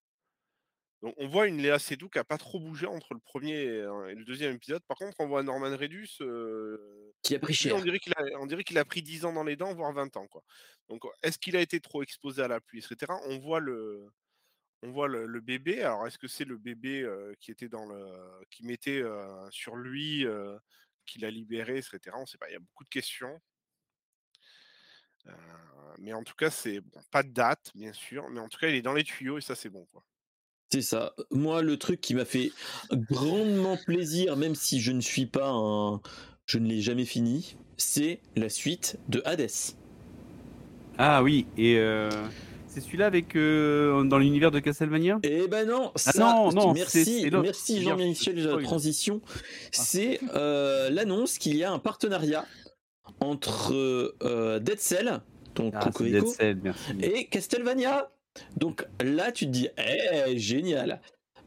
Donc on voit une Léa Seydoux qui n'a pas trop bougé entre le premier et le deuxième épisode. Par contre, on voit Norman Redus qui a pris cher. On dirait qu'il a, a pris 10 ans dans les dents, voire 20 ans. Quoi. Donc est-ce qu'il a été trop exposé à la pluie, etc. On voit le, on voit le, bébé. Alors, est-ce que c'est le bébé qui était dans le, qui mettait sur lui, qui l'a libéré, etc. On ne sait pas. Il y a beaucoup de questions. Mais en tout cas, c'est pas de date, bien sûr, mais en tout cas, il est dans les tuyaux et ça, c'est bon, quoi. C'est ça. Moi, le truc qui m'a fait grandement plaisir, même si je ne suis pas un, je ne l'ai jamais fini, c'est la suite de Hades. Ah oui, et C'est celui-là avec dans l'univers de Castlevania? Eh ben non, ah ça, non, non, merci, merci Jean-Michel de la transition. Ah. C'est l'annonce qu'il y a un partenariat entre Dead Cell, donc ah, et Castlevania. Donc là, tu te dis, eh, génial.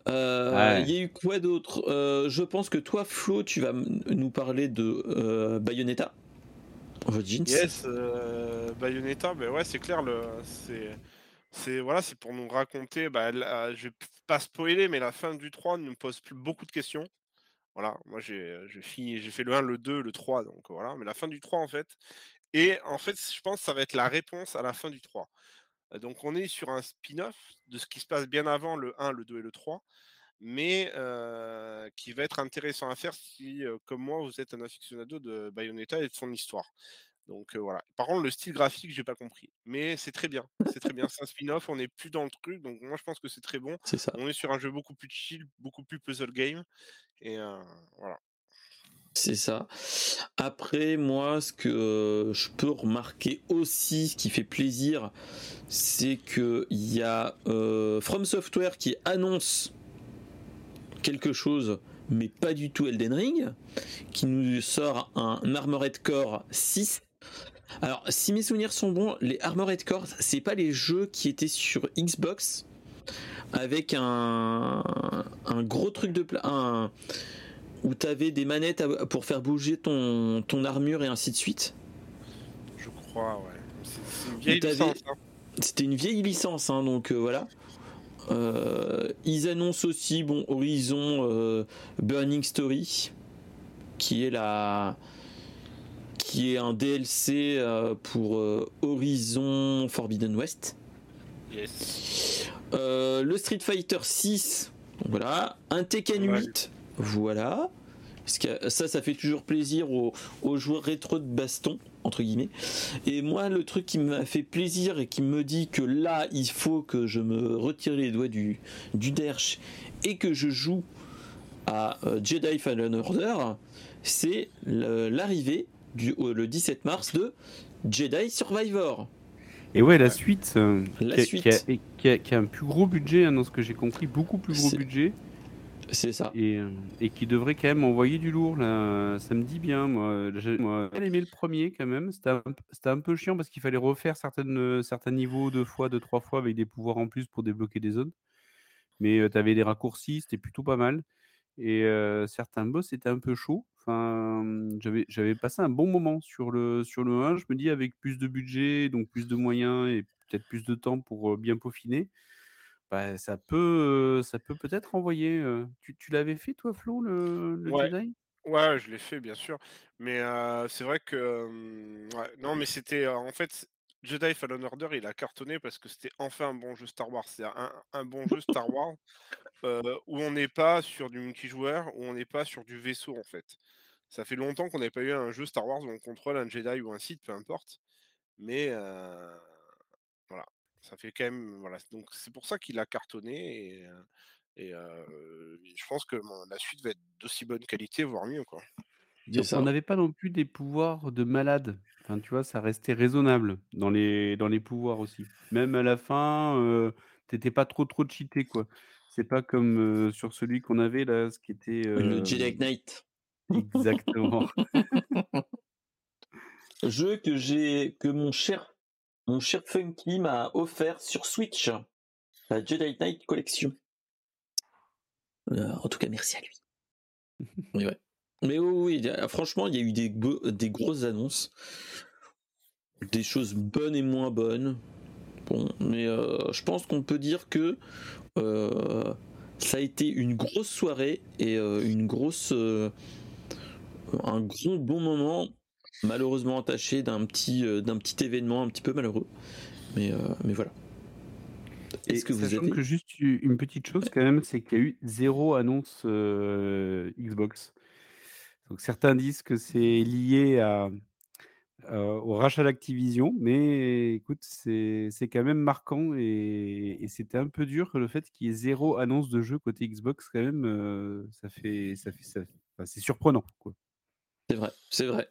Il y a eu quoi d'autre? Je pense que toi, Flo, tu vas nous parler de Bayonetta. Yes, euh, Bayonetta, ben ouais, c'est clair, le, c'est, c'est, voilà, c'est pour nous raconter, bah, je vais pas spoiler, mais la fin du 3 nous pose plus beaucoup de questions. Voilà, moi j'ai, fini, j'ai fait le 1, le 2, le 3, donc voilà, mais la fin du 3 en fait. Et en fait, je pense que ça va être la réponse à la fin du 3. Donc on est sur un spin-off de ce qui se passe bien avant le 1, le 2 et le 3 mais qui va être intéressant à faire si, comme moi, vous êtes un aficionado de Bayonetta et de son histoire. Donc voilà. Par contre, le style graphique, j'ai pas compris. Mais c'est très bien. C'est très bien. C'est un spin-off. On n'est plus dans le truc. Donc moi, je pense que c'est très bon. C'est ça. On est sur un jeu beaucoup plus chill, beaucoup plus puzzle game. Et voilà. C'est ça. Après, moi, ce que je peux remarquer aussi, ce qui fait plaisir, c'est qu'il y a From Software qui annonce quelque chose, mais pas du tout Elden Ring, qui nous sort un Armored Core 6. Alors, si mes souvenirs sont bons, les Armored Core, c'est pas les jeux qui étaient sur Xbox avec un, un gros truc de un, où t'avais des manettes pour faire bouger ton, ton armure et ainsi de suite. Je crois, ouais. C'est une vieille licence. Hein. C'était une vieille licence, hein, donc euh, voilà. Euh, ils annoncent aussi bon Horizon euh, Burning Story, qui est la qui est un DLC euh, pour Horizon Forbidden West. le Street Fighter 6, voilà, un Tekken 8, voilà. Parce que ça, ça fait toujours plaisir aux, aux joueurs rétro de baston entre guillemets. Et moi, le truc qui m'a fait plaisir et qui me dit que là, il faut que je me retire les doigts du, du derche et que je joue à euh, Jedi Fallen Order, c'est l'arrivée du le 17 mars de Jedi Survivor. Et ouais, la suite, euh, qui, a, un plus gros budget, hein, dans ce que j'ai compris, beaucoup plus gros budget. C'est ça. Euh, et, qui devrait quand même envoyer du lourd. Là. Ça me dit bien. Moi, j'ai aimé le premier quand même. C'était un, peu chiant parce qu'il fallait refaire certaines, certains niveaux deux fois, deux, trois fois avec des pouvoirs en plus pour débloquer des zones. Mais euh, tu avais des raccourcis, c'était plutôt pas mal. Et euh, certains boss c'était un peu chaud. Enfin, j'avais, j'avais passé un bon moment sur le, sur le 1. Je me dis, avec plus de budget, donc plus de moyens et peut-être plus de temps pour bien peaufiner, bah, ça peut, ça peut peut-être envoyer. Tu, tu l'avais fait toi, Flo, le, le Ouais, Jedi? Ouais, je l'ai fait, bien sûr. Mais c'est vrai que. non, mais c'était. en fait, Jedi Fallen Order, il a cartonné parce que c'était enfin un bon jeu Star Wars. C'est un, un bon jeu Star Wars [LAUGHS] où on n'est pas sur du multijoueur, où on n'est pas sur du vaisseau, en fait. Ça fait longtemps qu'on n'avait pas eu un jeu Star Wars où on contrôle un Jedi ou un Sith, peu importe. Mais voilà. Ça fait quand même. Voilà. Donc c'est pour ça qu'il a cartonné et, je pense que la suite va être d'aussi bonne qualité, voire mieux. Quoi. On n'avait pas non plus des pouvoirs de malade. Enfin, tu vois, ça restait raisonnable dans les, dans les pouvoirs aussi. Même à la fin, t'étais pas trop trop cheaté, quoi. C'est pas comme sur celui qu'on avait là, ce qui était. Le Jedi Knight. [LAUGHS] Exactement. [LAUGHS] Jeu que j'ai, que mon cher mon cher Funky m'a offert sur Switch la Jedi Knight Collection. Euh, en tout cas, merci à lui. [LAUGHS] Mais oui, franchement, il y a eu des, des grosses annonces. Des choses bonnes et moins bonnes. Bon, mais euh, je pense qu'on peut dire que euh, ça a été une grosse soirée et une grosse. Un gros bon moment malheureusement entaché d'un petit, euh, d'un petit événement un petit peu malheureux. Mais, euh, mais voilà. Est-ce que vous avez que juste une petite chose quand même, c'est qu'il y a eu zéro annonce euh, Xbox. Donc certains disent que c'est lié à, au rachat d'Activision, mais écoute, c'est quand même marquant et, c'était un peu dur le fait qu'il y ait zéro annonce de jeu côté Xbox quand même, ça fait, ça fait, ça, c'est surprenant. C'est vrai, c'est vrai.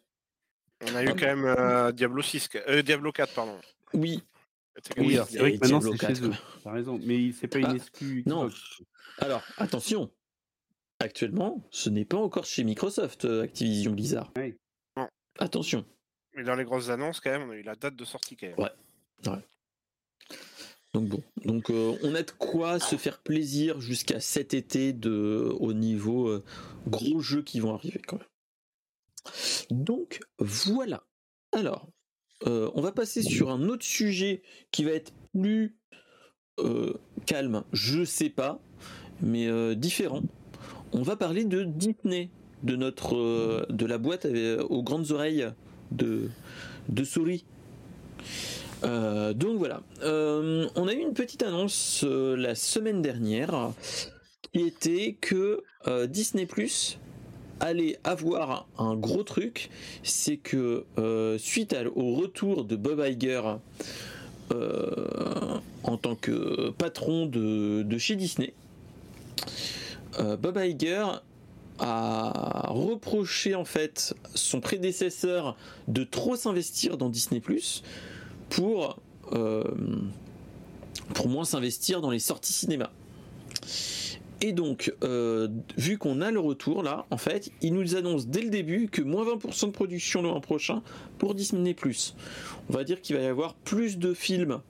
On a eu quand même Diablo 6, Diablo 4, pardon. Oui. Oui, Oui, c'est vrai que maintenant Diablo c'est 4, chez eux. quoi. Tu raison, mais c'est pas une Ah, exclu non. Alors, attention. Actuellement, ce n'est pas encore chez Microsoft, euh, Activision Blizzard. Ouais. Non. Attention. Mais dans les grosses annonces, quand même, on a eu la date de sortie quand même. Ouais. Donc bon, donc euh, on a de quoi se faire plaisir jusqu'à cet été de au niveau euh, gros jeux qui vont arriver quand même. Donc voilà. Alors, euh, on va passer sur un autre sujet qui va être plus euh, calme, je sais pas, mais euh, différent. On va parler de Disney, de notre de la boîte aux grandes oreilles de de souris. Donc voilà, on a eu une petite annonce la semaine dernière qui était que Disney Plus allait avoir un gros truc, c'est que euh, suite au retour de Bob Iger euh, en tant que patron de, chez Disney, euh, Bob Iger a reproché en fait son prédécesseur de trop s'investir dans Disney Plus pour, pour moins s'investir dans les sorties cinéma. Et donc, euh, vu qu'on a le retour là, en fait, il nous annonce dès le début que moins 20% de production mois prochain pour Disney+. On va dire qu'il va y avoir plus de films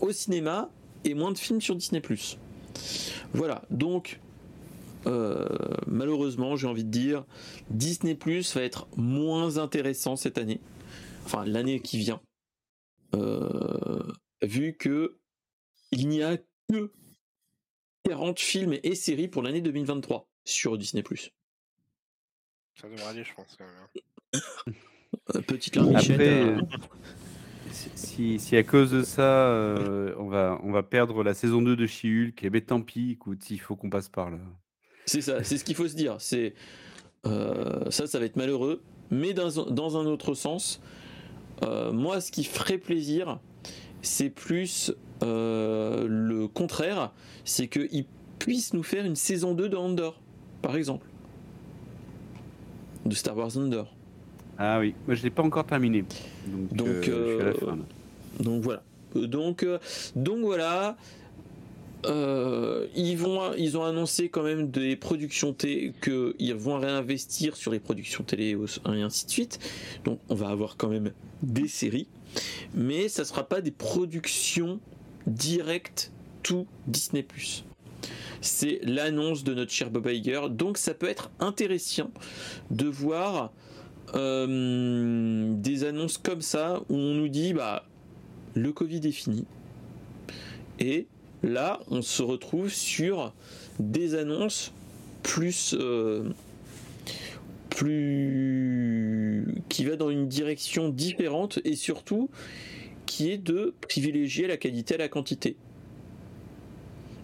au cinéma et moins de films sur Disney+. Voilà, donc euh, malheureusement, j'ai envie de dire, Disney va être moins intéressant cette année, enfin l'année qui vient, euh, vu que il n'y a que 40 films et séries pour l'année 2023 sur Disney Plus. Ça devrait aller, je pense, quand même. hein. [COUGHS] Euh, petite larmichette. Après, euh, euh, si, si- à cause de ça, euh, on, va, on va perdre la saison 2 de She-Hulk, eh ben tant pis, écoute, il faut qu'on passe par là. C'est ça, c'est ce qu'il faut se dire. C'est euh, ça, ça va être malheureux, mais dans, un- dans un autre sens, euh, moi, ce qui ferait plaisir, c'est plus le contraire, c'est qu'ils puissent nous faire une saison 2 de Andor, par exemple, de Star Wars Andor. Ah oui, moi je l'ai pas encore terminé. Donc, Donc, euh, je suis à la euh, fin. là. Donc voilà. Euh, Donc, euh, donc voilà. Euh, ils vont, ils ont annoncé quand même des productions télé qu'ils vont réinvestir sur les productions télé et ainsi de suite. Donc on va avoir quand même des séries, mais ça sera pas des productions directes tout Disney+. C'est l'annonce de notre cher Bob Iger, donc ça peut être intéressant de voir euh, des annonces comme ça où on nous dit bah le Covid est fini. Et là, on se retrouve sur des annonces plus, euh, plus qui va dans une direction différente et surtout qui est de privilégier la qualité à la quantité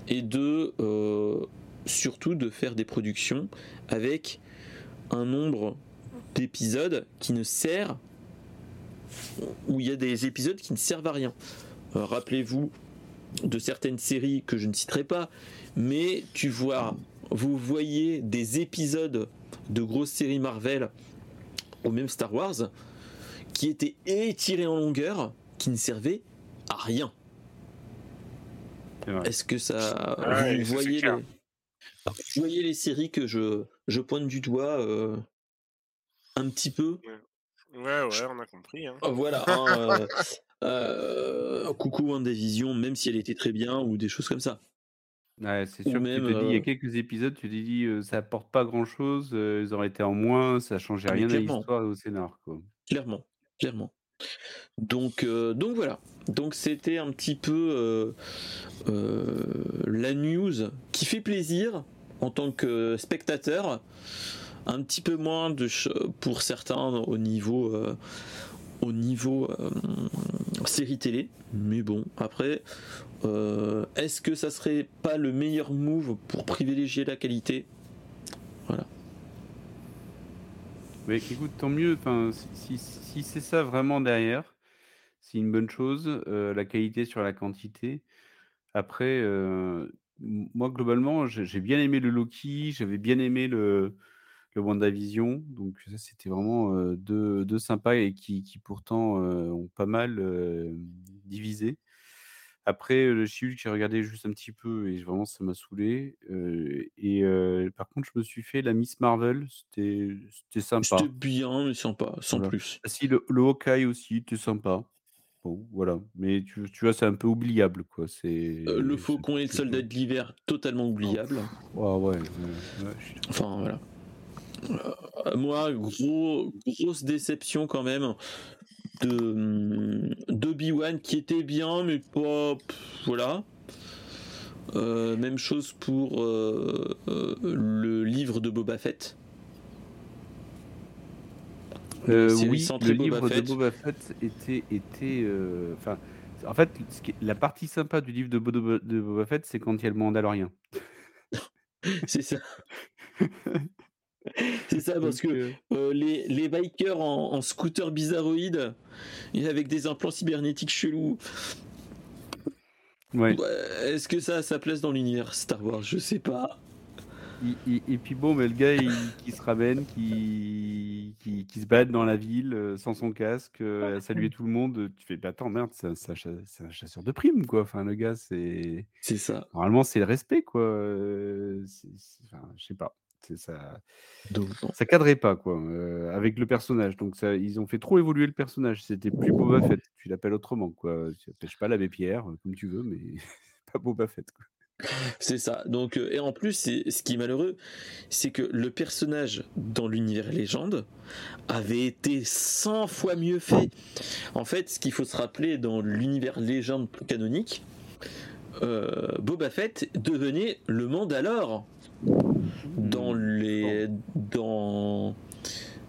et de euh, surtout de faire des productions avec un nombre d'épisodes qui ne sert où il y a des épisodes qui ne servent à rien. Euh, Rappelez-vous de certaines séries que je ne citerai pas, mais tu vois, vous voyez des épisodes de grosses séries Marvel ou même Star Wars qui étaient étirés en longueur, qui ne servaient à rien. Est-ce que ça, Ouais, vous voyez les, vous voyez les séries que je, je pointe du doigt euh, un petit peu? Ouais, ouais, on a compris. Hein. Oh, Voilà. hein, euh, [LAUGHS] euh, coucou WandaVision, même si elle était très bien ou des choses comme ça. Ouais, c'est Ou sûr que même, tu te dis, il y a euh, quelques épisodes, tu te dis, euh, ça apporte pas grand chose, ils auraient été en moins, ça changeait Ah, rien à l'histoire et au scénar. Quoi. Clairement, clairement. Donc, euh, donc voilà. C'était un petit peu euh, euh, la news qui fait plaisir en tant que spectateur. Un petit peu moins pour certains au niveau au niveau série télé. Mais bon, après, est-ce que ça serait pas le meilleur move pour privilégier la qualité? Voilà. Mais écoute, tant mieux, enfin, si, si- c'est ça vraiment derrière, c'est une bonne chose, euh, la qualité sur la quantité. Après, euh, moi, globalement, j'ai bien aimé le Loki, j'avais bien aimé le, le WandaVision, donc ça, c'était vraiment euh, deux, deux sympas et qui, qui pourtant ont pas mal divisé. Après, le She-Hulk, j'ai regardé juste un petit peu et vraiment ça m'a saoulé, et par contre, je me suis fait la Miss Marvel, c'était c'était sympa. C'était bien, mais sympa, sans Voilà. plus. Ah si, le le Hawkeye aussi, était sympa. Bon, voilà, mais tu tu vois, c'est un peu oubliable, quoi, c'est Euh, le Faucon et le Soldat de l'hiver, totalement oubliable. Ah ouais, ouais, ouais, je suis Enfin, voilà. Euh, moi, gros, grosse déception quand même de hum, d'Obi-Wan qui était bien, mais pas. pff, voilà. Euh, même chose pour euh, euh, le livre de Boba Fett. Oui, le Boba livre Fett. de Boba Fett était, était, enfin, en fait, ce qui est- la partie sympa du livre de, Boba de Boba Fett, c'est quand il y a le Mandalorien. [LAUGHS] C'est ça. [LAUGHS] [LAUGHS] C'est ça, parce Donc, que euh, euh, les, les bikers en, en scooter bizarroïde et avec des implants cybernétiques chelous, ouais. ouais, est-ce que ça a sa place dans l'univers Star Wars? Je sais pas. Et, et- et puis bon, mais le gars il- qui se ramène, qui, qui, qui se balade dans la ville euh, sans son casque, à saluer tout le monde, tu fais, bah attends, merde, c'est un, c'est un chasseur de primes, quoi. Enfin, le gars, c'est. C'est ça. Normalement, c'est le respect, quoi. Enfin, je sais pas. Ça. Donc, ça cadrait pas quoi euh, avec le personnage donc ça ils ont fait trop évoluer le personnage c'était plus Boba Fett tu l'appelles autrement quoi tu sais pas l'abbé Pierre comme tu veux mais [LAUGHS] pas Boba Fett quoi. C'est ça. Donc, et en plus, c'est, ce qui est malheureux, c'est que le personnage dans l'univers légende avait été 100 fois mieux fait. En fait, ce qu'il faut se rappeler dans l'univers légende canonique, euh, Boba Fett devenait le Mandalore dans les dans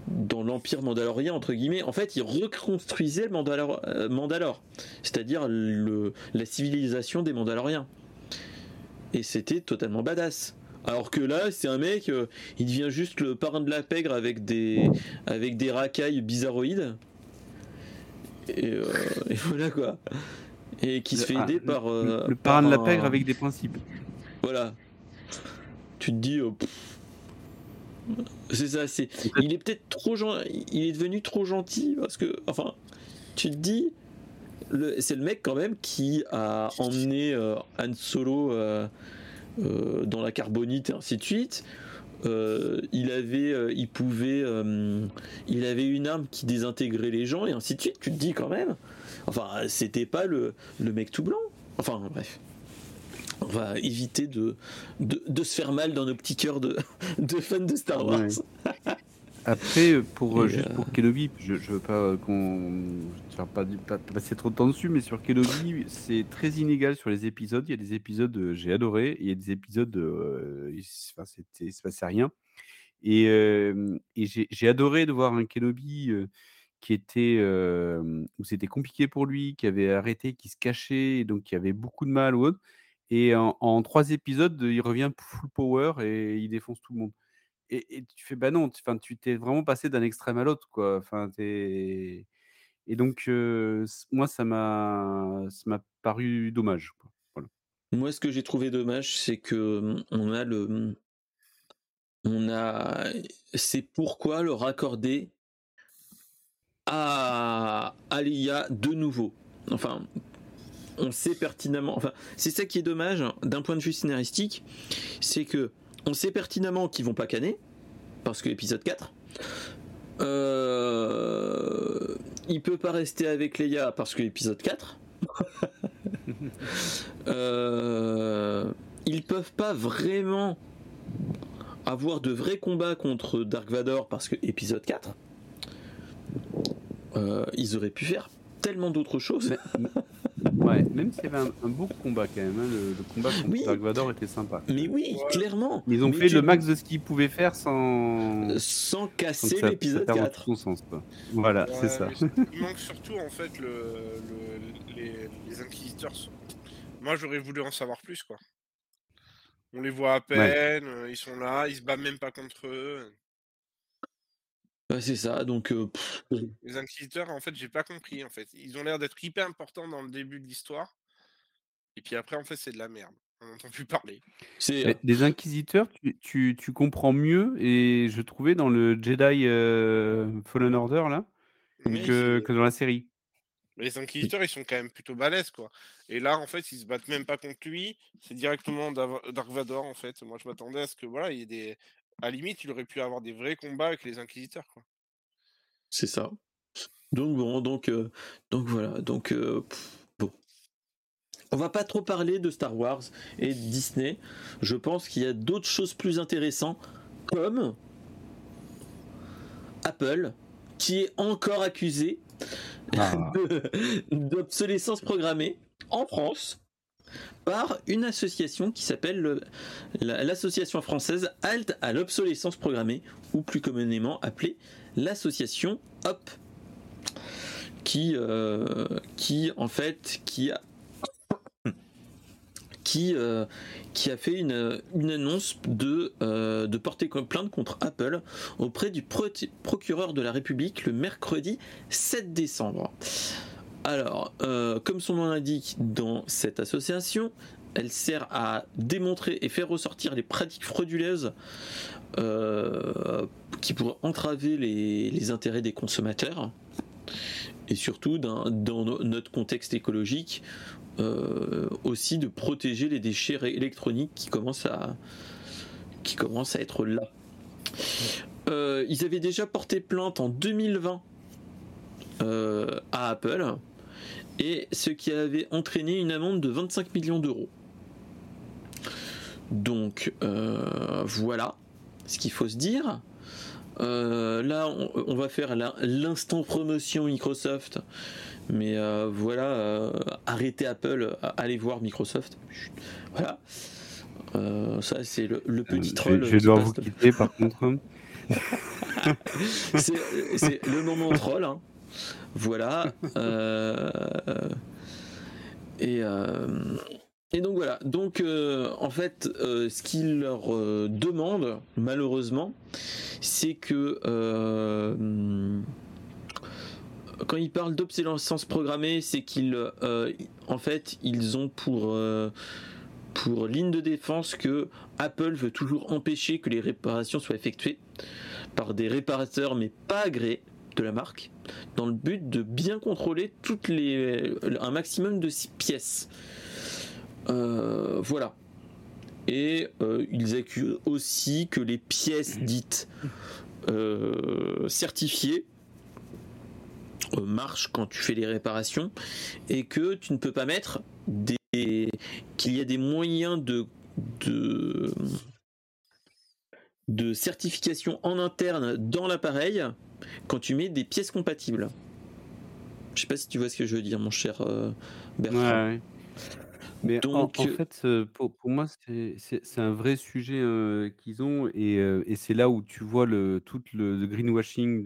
dans l'empire mandalorien entre guillemets en fait il reconstruisait le Mandalore, euh, Mandalore c'est-à-dire le, la civilisation des Mandaloriens. Et c'était totalement badass. Alors que là c'est un mec euh, il devient juste le parrain de la pègre avec des avec des racailles bizarroïdes. Et, euh, et voilà quoi. Et qui se fait aider par le, euh, le parrain de la un- pègre avec des principes. Voilà. Tu te dis, pff. c'est ça. C'est, il est peut-être trop gentil. Il est devenu trop gentil parce que, enfin, tu te dis, le, c'est le mec quand même qui a emmené euh, Han Solo euh, euh, dans la carbonite et ainsi de suite. Euh, il avait, il pouvait, il avait une arme qui désintégrait les gens et ainsi de suite. Tu te dis quand même. Enfin, c'était pas le, le mec tout blanc. Enfin, bref. On va éviter de, de, de se faire mal dans nos petits cœurs de, [LAUGHS] de fans de Star Wars. Ouais. [LAUGHS] après euh, pour euh, juste euh, pour Kenobi je, je veux pas qu'on pas, pas passer trop de temps dessus mais sur Kenobi c'est très inégal sur les épisodes il y a des épisodes j'ai adoré et il y a des épisodes euh, il il se passait rien et, euh, et j'ai j'ai adoré de voir un Kenobi qui était où c'était compliqué pour lui, qui avait arrêté, qui se cachait, et donc qui avait beaucoup de mal ou autre. Et en, trois épisodes, il revient full power et il défonce tout le monde. Et, tu fais bah non, tu- t'es vraiment passé d'un extrême à l'autre quoi. Et donc moi ça m'a paru dommage. Moi, ce que j'ai trouvé dommage, c'est que hum, on a le, on a, c'est pourquoi le raccorder à, à l'IA de nouveau. Enfin, on sait pertinemment. Enfin, c'est ça qui est dommage d'un point de vue scénaristique, c'est que on sait pertinemment qu'ils vont pas canner parce que épisode 4. Euh, il peut pas rester avec Leia parce que épisode 4. [LAUGHS] Euh, ils peuvent pas vraiment avoir de vrais combats contre Dark Vador parce que épisode 4. Euh, ils auraient pu faire tellement d'autres choses. Ouais, même s'il y avait un, un beau combat quand même, hein, le, le combat contre Oui. Dark Vador était sympa. Mais oui, Ouais. clairement. Ils ont Mais fait tu- le max de ce qu'ils pouvaient faire sans, Sans sans casser l'épisode perde 4. tout son sens. Quoi. Voilà, c'est ça. Il manque surtout en fait le, le- les, les inquisiteurs. sont- Moi j'aurais voulu en savoir plus quoi. On les voit à peine, euh, ils sont là, ils se battent même pas contre eux. Ouais, c'est ça, donc euh, Les inquisiteurs en fait j'ai pas compris en fait. Ils ont l'air d'être hyper importants dans le début de l'histoire. Et puis après en fait c'est de la merde. On n'entend plus parler. c'est Mais les inquisiteurs, tu, tu, tu comprends mieux, et je trouvais dans le Jedi euh, Fallen Order là, que, que dans la série. Les inquisiteurs, ils sont quand même plutôt balèzes, quoi. Et là, en fait, ils se battent même pas contre lui. C'est directement Dark Vador, en fait. Moi, je m'attendais à ce que, voilà, il y ait des. À la limite, il aurait pu avoir des vrais combats avec les inquisiteurs, quoi. C'est ça. Donc bon, donc euh, donc voilà, donc euh, bon. On va pas trop parler de Star Wars et de Disney. Je pense qu'il y a d'autres choses plus intéressantes, comme Apple, qui est encore accusé ah. [LAUGHS] d'obsolescence programmée en France par une association qui s'appelle l'association française Halte à l'obsolescence programmée, ou plus communément appelée l'association HOP, qui, euh, en fait, qui a [COUGHS] qui, euh, qui a fait une, une annonce de, euh, de porter plainte contre Apple auprès du procureur de la République le mercredi 7 décembre. Alors, euh, comme son nom l'indique, dans cette association, elle sert à démontrer et faire ressortir les pratiques frauduleuses qui pourraient entraver les, intérêts des consommateurs et surtout dans, notre contexte écologique euh, aussi de protéger les déchets électroniques qui commencent à, qui commencent à être là. Euh, ils avaient déjà porté plainte en 2020 euh, à Apple et ce qui avait entraîné une amende de 25 millions d'euros. Donc voilà ce qu'il faut se dire. là, on, va faire l'instant promotion Microsoft mais euh, voilà, euh, arrêtez Apple, allez voir Microsoft. Voilà. Euh, ça, c'est le, petit troll. Je, vais devoir vous quitter par contre. [LAUGHS] c'est le moment troll. Hein. Voilà. [LAUGHS] et, et donc voilà. Donc en fait, ce qu'ils leur demandent, malheureusement, c'est que quand ils parlent d'obsolescence programmée, c'est qu'ils, euh, en fait, ils ont pour euh, pour ligne de défense que Apple veut toujours empêcher que les réparations soient effectuées par des réparateurs, mais pas agréés de la marque, dans le but de bien contrôler toutes les un maximum de pièces. Euh, voilà. Et ils accusent aussi que les pièces dites certifiées euh, marche quand tu fais les réparations et que tu ne peux pas mettre des qu'il y a des moyens de de de certification en interne dans l'appareil quand tu mets des pièces compatibles. Je sais pas si tu vois ce que je veux dire, mon cher euh, Bertrand. Mais Donc, en, fait, euh, pour, pour moi, c'est un vrai sujet qu'ils ont et, et c'est là où tu vois le, tout le, le greenwashing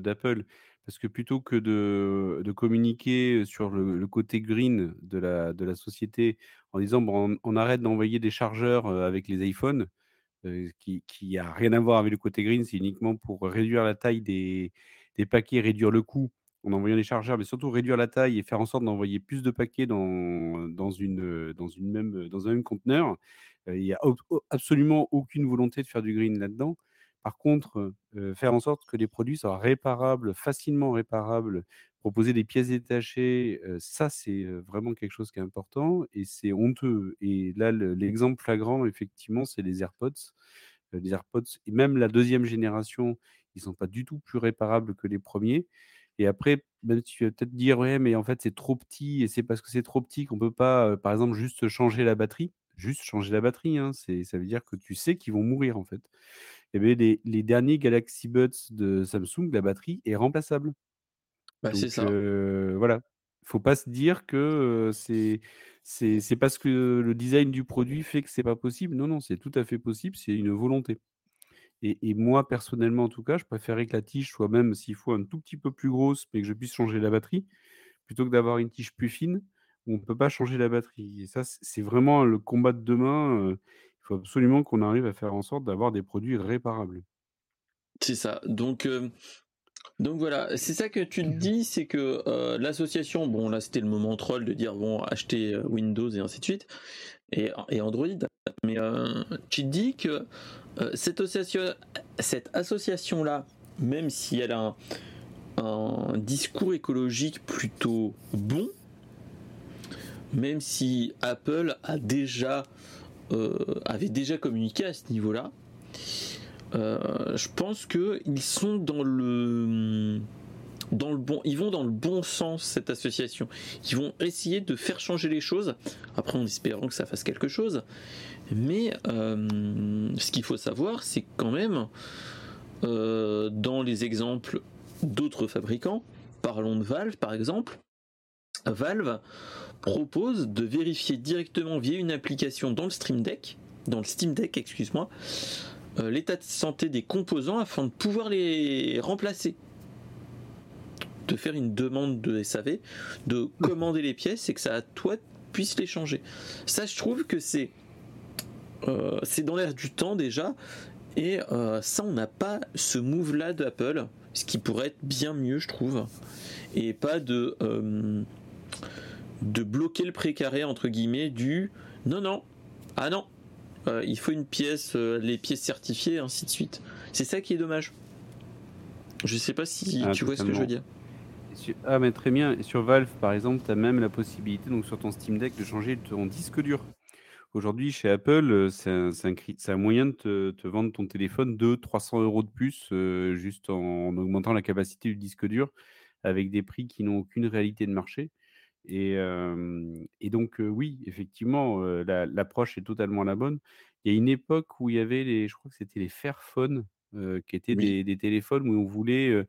d'Apple. Parce que plutôt que de, de communiquer sur le, côté green de la, de la société en disant bon, on, arrête d'envoyer des chargeurs avec les iPhones, qui n'a rien à voir avec le côté green, c'est uniquement pour réduire la taille des, paquets, réduire le coût en envoyant des chargeurs, mais surtout réduire la taille et faire en sorte d'envoyer plus de paquets dans, dans, une, même, dans un même conteneur. Il n'y a absolument aucune volonté de faire du green là-dedans. Par contre, faire en sorte que les produits soient réparables, facilement réparables, proposer des pièces détachées, ça, c'est vraiment quelque chose qui est important et c'est honteux. Et là, l'exemple flagrant, effectivement, c'est les AirPods. les AirPods, et même la deuxième génération, ils ne sont pas du tout plus réparables que les premiers. Et après, tu vas peut-être dire, ouais, mais en fait, c'est trop petit et c'est parce que c'est trop petit qu'on ne peut pas, par exemple, juste changer la batterie. Juste changer la batterie, hein, ça veut dire que tu sais qu'ils vont mourir, en fait eh les, les, derniers Galaxy Buds de Samsung, la batterie est remplaçable. Bah, c'est ça. Euh, voilà. Il faut pas se dire que c'est c'est parce que le design du produit fait que c'est pas possible. Non, non, c'est tout à fait possible. C'est une volonté. Et, et, moi, personnellement, en tout cas, je préférerais que la tige soit même, s'il faut, un tout petit peu plus grosse, mais que je puisse changer la batterie, plutôt que d'avoir une tige plus fine où on ne peut pas changer la batterie. Et ça, c'est vraiment le combat de demain faut absolument qu'on arrive à faire en sorte d'avoir des produits réparables. C'est ça. Donc, euh, donc voilà, c'est ça que tu te dis, c'est que euh, l'association, bon là c'était le moment troll de dire bon acheter euh, Windows et ainsi de suite et, et Android, mais tu te dis que cette association, cette association là, même si elle a un discours écologique plutôt bon, même si Apple a déjà euh, avait déjà communiqué à ce niveau-là. Euh, je pense que ils sont dans le bon, ils vont dans le bon sens cette association. Ils vont essayer de faire changer les choses. Après, en espérant que ça fasse quelque chose. Mais euh, ce qu'il faut savoir, c'est quand même dans les exemples d'autres fabricants, parlons de Valve par exemple. Valve propose de vérifier directement via une application dans le Stream Deck, dans le Steam Deck, excuse-moi, euh, l'état de santé des composants afin de pouvoir les remplacer. De faire une demande de SAV, de commander les pièces et que ça à toi puisse les changer. Ça, je trouve que c'est euh, c'est dans l'air du temps déjà. Et euh, ça, on n'a pas ce move-là d'Apple, ce qui pourrait être bien mieux, je trouve. Et pas de de bloquer le précaré entre guillemets du non non ah non euh, il faut une pièce euh, les pièces certifiées ainsi de suite. C'est ça qui est dommage. Je sais pas si ah, tu vois ce que je veux dire. Ah mais très bien. Et sur Valve par exemple tu as même la possibilité donc sur ton Steam Deck de changer ton disque dur. Aujourd'hui, chez Apple, euh, c'est un, un, moyen de te, te, vendre ton téléphone de 300 euros de plus, juste en, augmentant la capacité du disque dur, avec des prix qui n'ont aucune réalité de marché. Et, et donc, oui, effectivement, l'approche est totalement la bonne. Il y a une époque où il y avait les, je crois que c'était les Fairphone, qui étaient des, téléphones où on voulait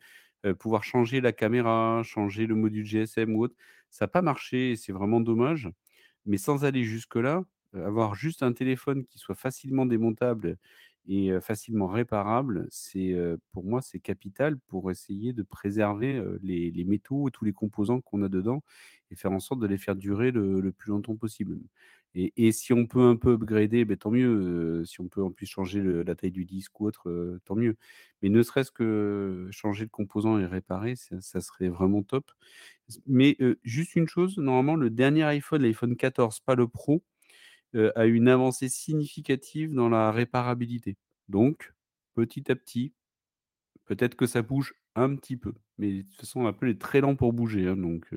pouvoir changer la caméra, changer le module GSM ou autre. Ça n'a pas marché, c'est vraiment dommage. Mais sans aller jusque-là, avoir juste un téléphone qui soit facilement démontable et facilement réparable, c'est pour moi c'est capital pour essayer de préserver les, métaux et tous les composants qu'on a dedans et faire en sorte de les faire durer le, plus longtemps possible. Et, et, si on peut un peu upgrader, ben, tant mieux. si on peut en plus changer la taille du disque ou autre, tant mieux. Mais ne serait-ce que changer le composant et réparer, ça, serait vraiment top. Mais juste une chose, normalement, le dernier iPhone, l'iPhone 14, pas le Pro, a une avancée significative dans la réparabilité. Donc, petit à petit, peut-être que ça bouge un petit peu. Mais de toute façon, Apple est très lent pour bouger. Hein, donc,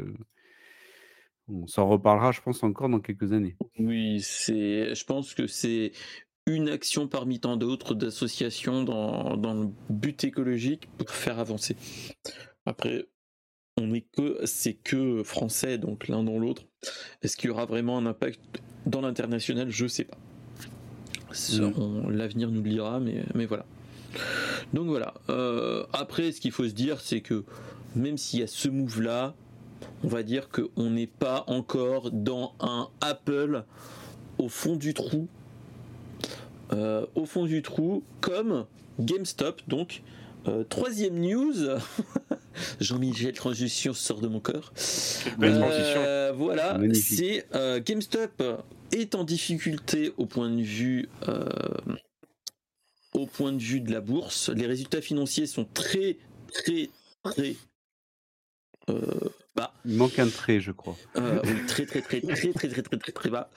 on s'en reparlera, je pense, encore dans quelques années. Oui, c'est, je pense que c'est une action parmi tant d'autres d'associations dans, dans, le but écologique pour faire avancer. Après, on est que, c'est que français, donc l'un dans l'autre. Est-ce qu'il y aura vraiment un impact dans l'international? Je sais pas. Mm. L'avenir nous le dira, mais, mais voilà. Donc voilà. Euh, après, ce qu'il faut se dire, c'est que même s'il y a ce move-là, on va dire qu'on n'est pas encore dans un Apple au fond du trou. Euh, au fond du trou, comme GameStop. Donc, euh, troisième news. [LAUGHS] Jean-Michel Transition sort de mon corps. Euh, voilà, c'est GameStop est en difficulté au point de vue au point de vue de la bourse. Les résultats financiers sont très très très bas. Il manque un trait, je crois. Euh, oui, très très très très très très très très très bas.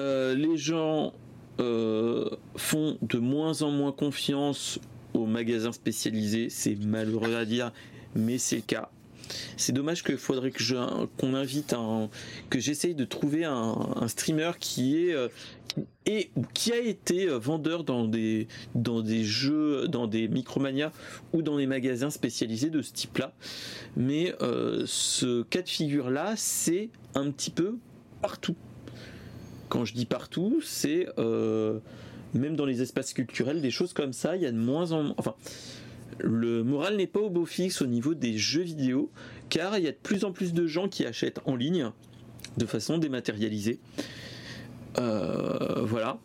Euh, les gens euh, font de moins en moins confiance aux magasins spécialisés. C'est malheureux à dire, mais c'est le cas. C'est dommage qu'il faudrait que qu'on invite un, que j'essaye de trouver un, streamer qui est et qui a été euh, vendeur dans des dans des jeux, dans des Micromania ou dans des magasins spécialisés de ce type-là. Mais euh, ce cas de figure-là, c'est un petit peu partout. Quand je dis partout, c'est euh, même dans les espaces culturels, des choses comme ça. Il y a de moins en moins. Enfin, le moral n'est pas au beau fixe au niveau des jeux vidéo, car il y a de plus en plus de gens qui achètent en ligne de façon dématérialisée. Euh, voilà.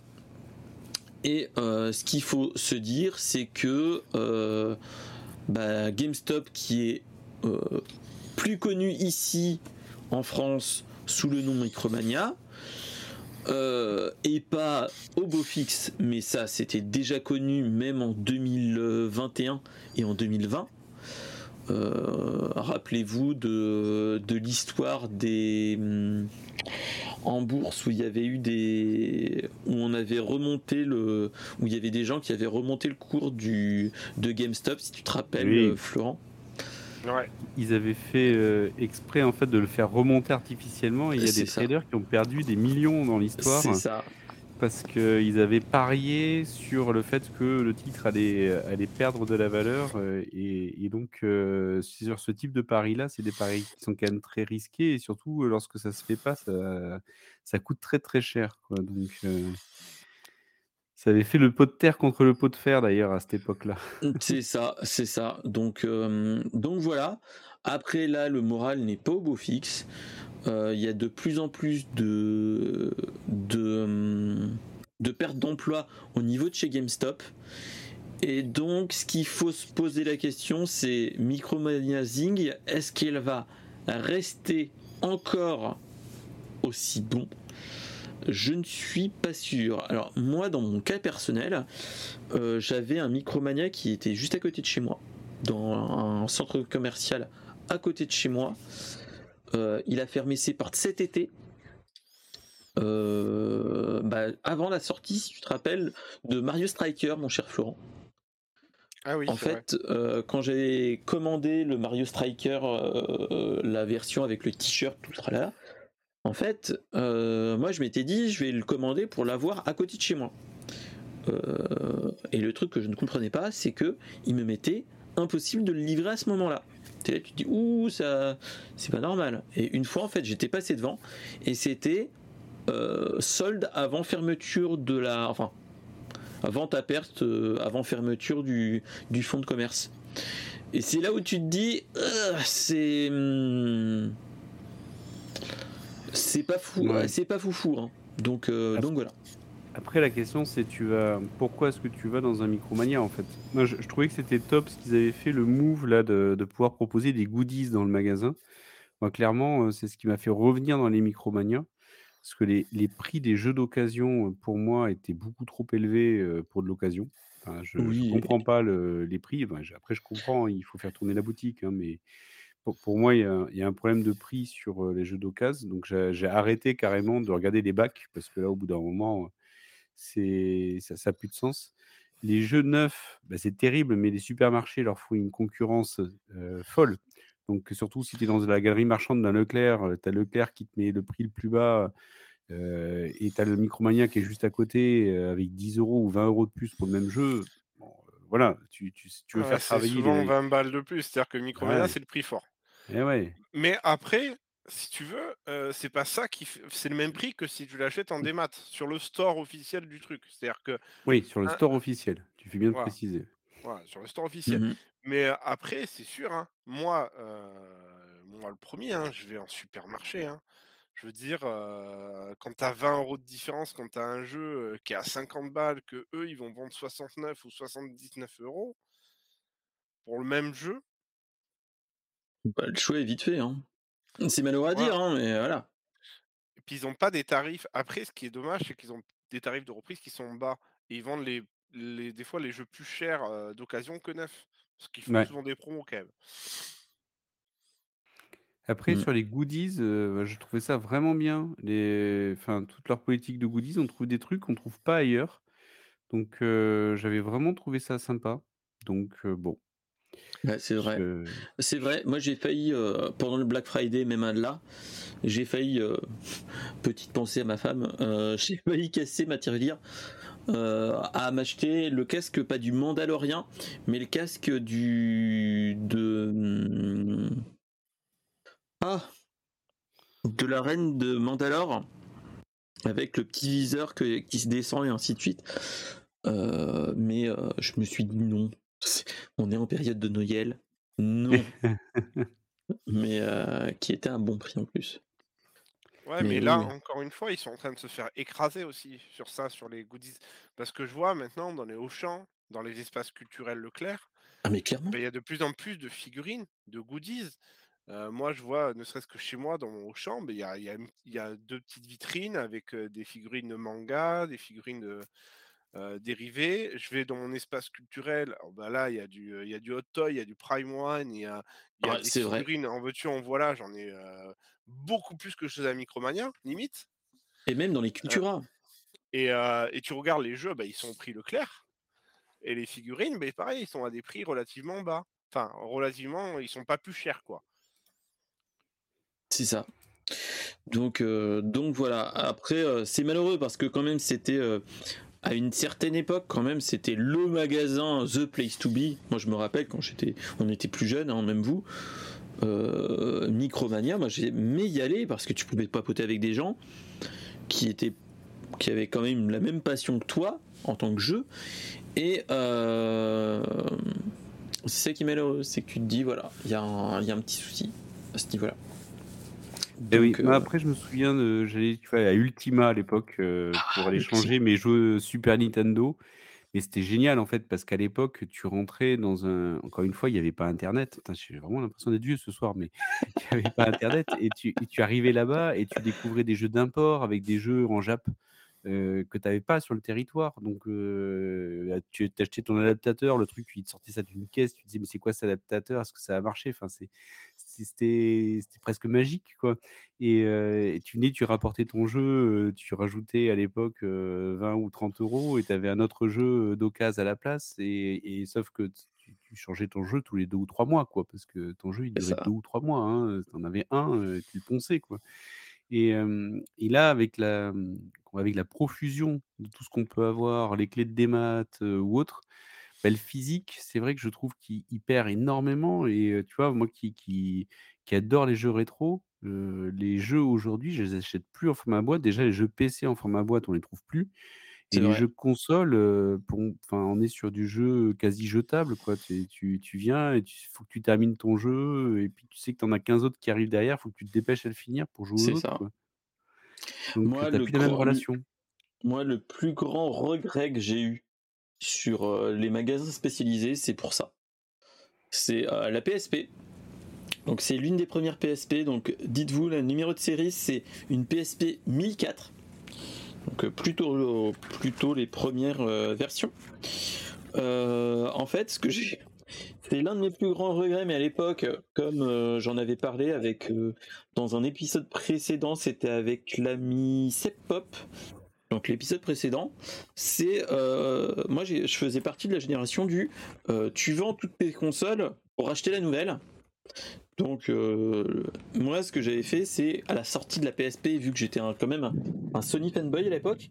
Et euh, ce qu'il faut se dire, c'est que euh, bah, GameStop, qui est plus connu ici en France sous le nom Micromania, et pas au beau fixe, mais ça c'était déjà connu même en 2021 et en 2020. Rappelez-vous de, de l'histoire des hum, en bourse où il y avait eu des où on avait remonté le où il y avait des gens qui avaient remonté le cours du de GameStop si tu te rappelles Florent Ils avaient fait exprès en fait de le faire remonter artificiellement. Et il y a des traders qui ont perdu des millions dans l'histoire. C'est ça parce qu'ils avaient parié sur le fait que le titre allait, allait perdre de la valeur. Euh, et, donc, euh, sur ce type de pari-là, c'est des paris qui sont quand même très risqués. Et surtout, lorsque ça se fait pas, ça, ça coûte très très cher. Donc, euh, ça avait fait le pot de terre contre le pot de fer d'ailleurs à cette époque-là. c'est ça, c'est ça. Donc, donc voilà. Après là, le moral n'est pas au beau fixe. Euh, il y a de plus en plus de, de, de pertes d'emploi au niveau de chez GameStop. Et donc, ce qu'il faut se poser la question, c'est Micromania Zing, est-ce qu'elle va rester encore aussi bon je ne suis pas sûr. Alors moi, dans mon cas personnel, euh, j'avais un Micromania qui était juste à côté de chez moi, dans un centre commercial à côté de chez moi. Euh, il a fermé ses portes cet été. Euh, bah, avant la sortie, si tu te rappelles, de Mario Striker, mon cher Florent. Ah oui, en fait, euh, quand j'ai commandé le Mario Striker, la version avec le t-shirt, tout le là, en fait, moi je m'étais dit, je vais le commander pour l'avoir à côté de chez moi. et le truc que je ne comprenais pas, c'est que il me mettait impossible de le livrer à ce moment-là tu te dis ouh ça c'est pas normal. Et une fois en fait j'étais passé devant et c'était euh, solde avant fermeture de la enfin avant ta perte euh, avant fermeture du, du fonds de commerce. Et c'est là où tu te dis euh, c'est hmm, c'est pas fou c'est pas fou fou hein. donc donc voilà. Après, la question, c'est tu vas. Pourquoi est-ce que tu vas dans un Micromania en fait? Moi, je, trouvais que c'était top ce qu'ils avaient fait, le move là de, pouvoir proposer des goodies dans le magasin. Moi, clairement, euh, c'est ce qui m'a fait revenir dans les Micromania. Parce que les, prix des jeux d'occasion, euh, pour moi, étaient beaucoup trop élevés euh, pour de l'occasion. je ne comprends pas les prix. après, je comprends, il faut faire tourner la boutique. Hein, mais pour, moi, il y, a, un problème de prix sur les jeux d'occasion. Donc, j'ai arrêté carrément de regarder les bacs. Parce que là, au bout d'un moment, c'est ça n'a plus de sens. Les jeux neufs, bah, c'est terrible, mais les supermarchés leur font une concurrence folle. Donc, surtout si tu es dans la galerie marchande d'un Leclerc, tu as Leclerc qui te met le prix le plus bas et tu as le Micromania qui est juste à côté avec 10 euros ou 20 euros de plus pour le même jeu. voilà, tu, tu, veux faire travailler. souvent 20 balles de plus, c'est-à-dire que le Micromania, c'est le prix fort. Eh ouais. Mais après, si tu veux, c'est pas ça qui c'est le même prix que si tu l'achètes en démat sur le store officiel du truc. C'est-à-dire que Oui, sur le store officiel. Tu fais bien de préciser. voilà, sur le store officiel. Mmh Mais après, c'est sûr, hein, moi, moi le premier, hein, je vais en supermarché. Hein. Je veux dire, quand tu as 20 euros de différence, quand tu as un jeu qui est à 50 balles, que eux, ils vont vendre 69 ou 79 euros pour le même jeu, Bah, le choix est vite fait, hein. C'est malheureux à dire, hein, mais voilà. Et puis ils ont pas des tarifs. Après, ce qui est dommage, c'est qu'ils ont des tarifs de reprise qui sont bas. Et ils vendent les, les des fois les jeux plus chers d'occasion que neufs. Parce qu'ils font souvent des promos quand même. Après, mmh. sur les goodies, bah, je trouvais ça vraiment bien. Les... Enfin, toute leur politique de goodies, on trouve des trucs qu'on trouve pas ailleurs. Donc, j'avais vraiment trouvé ça sympa. Donc, bon c'est vrai. C'est vrai. Moi, j'ai failli, euh, pendant le Black Friday, même un de là, j'ai failli, euh, [LAUGHS] petite pensée à ma femme, euh, [LAUGHS] j'ai failli casser ma tirelire à m'acheter le casque, pas du Mandalorien, mais le casque du. de. Hmm, ah De la reine de Mandalore, avec le petit viseur qui se descend et ainsi de suite. mais je me suis dit non, on est en période de Noël. Non. [LAUGHS] mais euh, qui était un bon prix en plus. Ouais, mais, là, encore une fois, ils sont en train de se faire écraser aussi sur ça, sur les goodies. Parce que je vois maintenant dans les Auchan, dans les espaces culturels Leclerc, ah, mais clairement. Bah, il y a de plus en plus de figurines, de goodies. Euh, moi, je vois, ne serait-ce que chez moi, dans mon Auchan, bah, il y, a, deux petites vitrines avec euh, des figurines de manga, des figurines de, dérivé. Je vais dans mon espace culturel. bah là, il y, a du, il y a du Hot Toy, il y a du Prime One, il y a, il y a des figurines en veux-tu, en voilà. J'en ai beaucoup plus que chez la Micromania, limite. Et même dans les Cultura. et, et, tu regardes les jeux, bah, ils sont au prix Leclerc. Et les figurines, bah, pareil, ils sont à des prix relativement bas. enfin, relativement, ils sont pas plus chers, quoi. C'est ça. Donc, euh, donc voilà. Après, euh, c'est malheureux parce que quand même, c'était euh, à une certaine époque, quand même, c'était le magasin, the place to be. Moi, je me rappelle quand j'étais, on était plus jeunes, hein, même vous. Micromania, moi j'aimais y aller parce que tu pouvais papoter avec des gens qui étaient qui avaient quand même la même passion que toi en tant que jeu et c'est ça qui est malheureux c'est que tu te dis voilà il y, y, a un petit souci à ce niveau eh oui, euh, après, je me souviens de, j'allais tu vois, à Ultima à l'époque euh, ah, pour aller changer mes jeux Super Nintendo. Mais c'était génial en fait, parce qu'à l'époque, tu rentrais dans un. Encore une fois, il n'y avait pas Internet. J'ai vraiment l'impression d'être vieux ce soir, mais [LAUGHS] il n'y avait pas Internet. Et tu, et tu arrivais là-bas et tu découvrais des jeux d'import avec des jeux en Jap que tu n'avais pas sur le territoire. Donc, tu achetais ton adaptateur, le truc, il te sortait ça d'une caisse, tu te disais, mais c'est quoi cet adaptateur? Est-ce que ça a marché? Enfin, C'était presque magique, quoi. Et, tu venais, tu rapportais ton jeu, tu rajoutais à l'époque 20 ou 30 euros et tu avais un autre jeu d'occasion à la place. Et, sauf que tu, changeais ton jeu tous les deux ou trois mois, quoi, parce que ton jeu, il durait deux ou trois mois. Hein, tu en avais un, tu le ponçais, quoi. Et, et là, avec la, avec la profusion de tout ce qu'on peut avoir, les clés de démat ou autre, bah, le physique, c'est vrai que je trouve qu'il perd énormément. Et tu vois, moi qui, qui, qui adore les jeux rétro, les jeux aujourd'hui, je les achète plus en format boîte. Déjà, les jeux PC en format boîte, on les trouve plus. Et les jeux console, pour, on est sur du jeu quasi jetable. Quoi. Tu, tu viens et il faut que tu termines ton jeu. Et puis tu sais que tu en as 15 autres qui arrivent derrière. Il faut que tu te dépêches à le finir pour jouer Quoi. Donc, moi, le plus la même relation. Moi, le plus grand regret que j'ai eu sur les magasins spécialisés, c'est pour ça. C'est la PSP. Donc c'est l'une des premières PSP. Donc dites-vous, le numéro de série, c'est une PSP 1004. Donc plutôt, plutôt les premières versions. en fait, ce que j'ai c'est l'un de mes plus grands regrets, mais à l'époque, comme euh, j'en avais parlé avec euh, dans un épisode précédent, c'était avec l'ami Pop. Donc l'épisode précédent, c'est euh, moi je faisais partie de la génération du tu vends toutes tes consoles pour acheter la nouvelle. Donc moi ce que j'avais fait c'est à la sortie de la PSP vu que j'étais quand même un Sony fanboy à l'époque,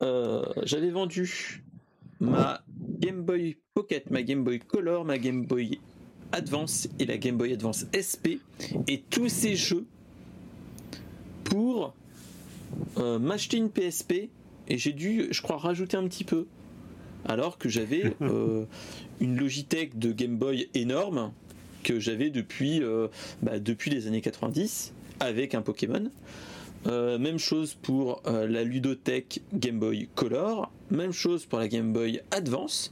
j'avais vendu ma Game Boy Pocket, ma Game Boy Color, ma Game Boy Advance et la Game Boy Advance SP et tous ces jeux pour euh, m'acheter une PSP et j'ai dû, je crois, rajouter un petit peu. Alors que j'avais [LAUGHS] euh, une Logitech de Game Boy énorme que j'avais depuis, euh, bah, depuis les années 90 avec un Pokémon. Même chose pour la ludothèque Game Boy Color, même chose pour la Game Boy Advance,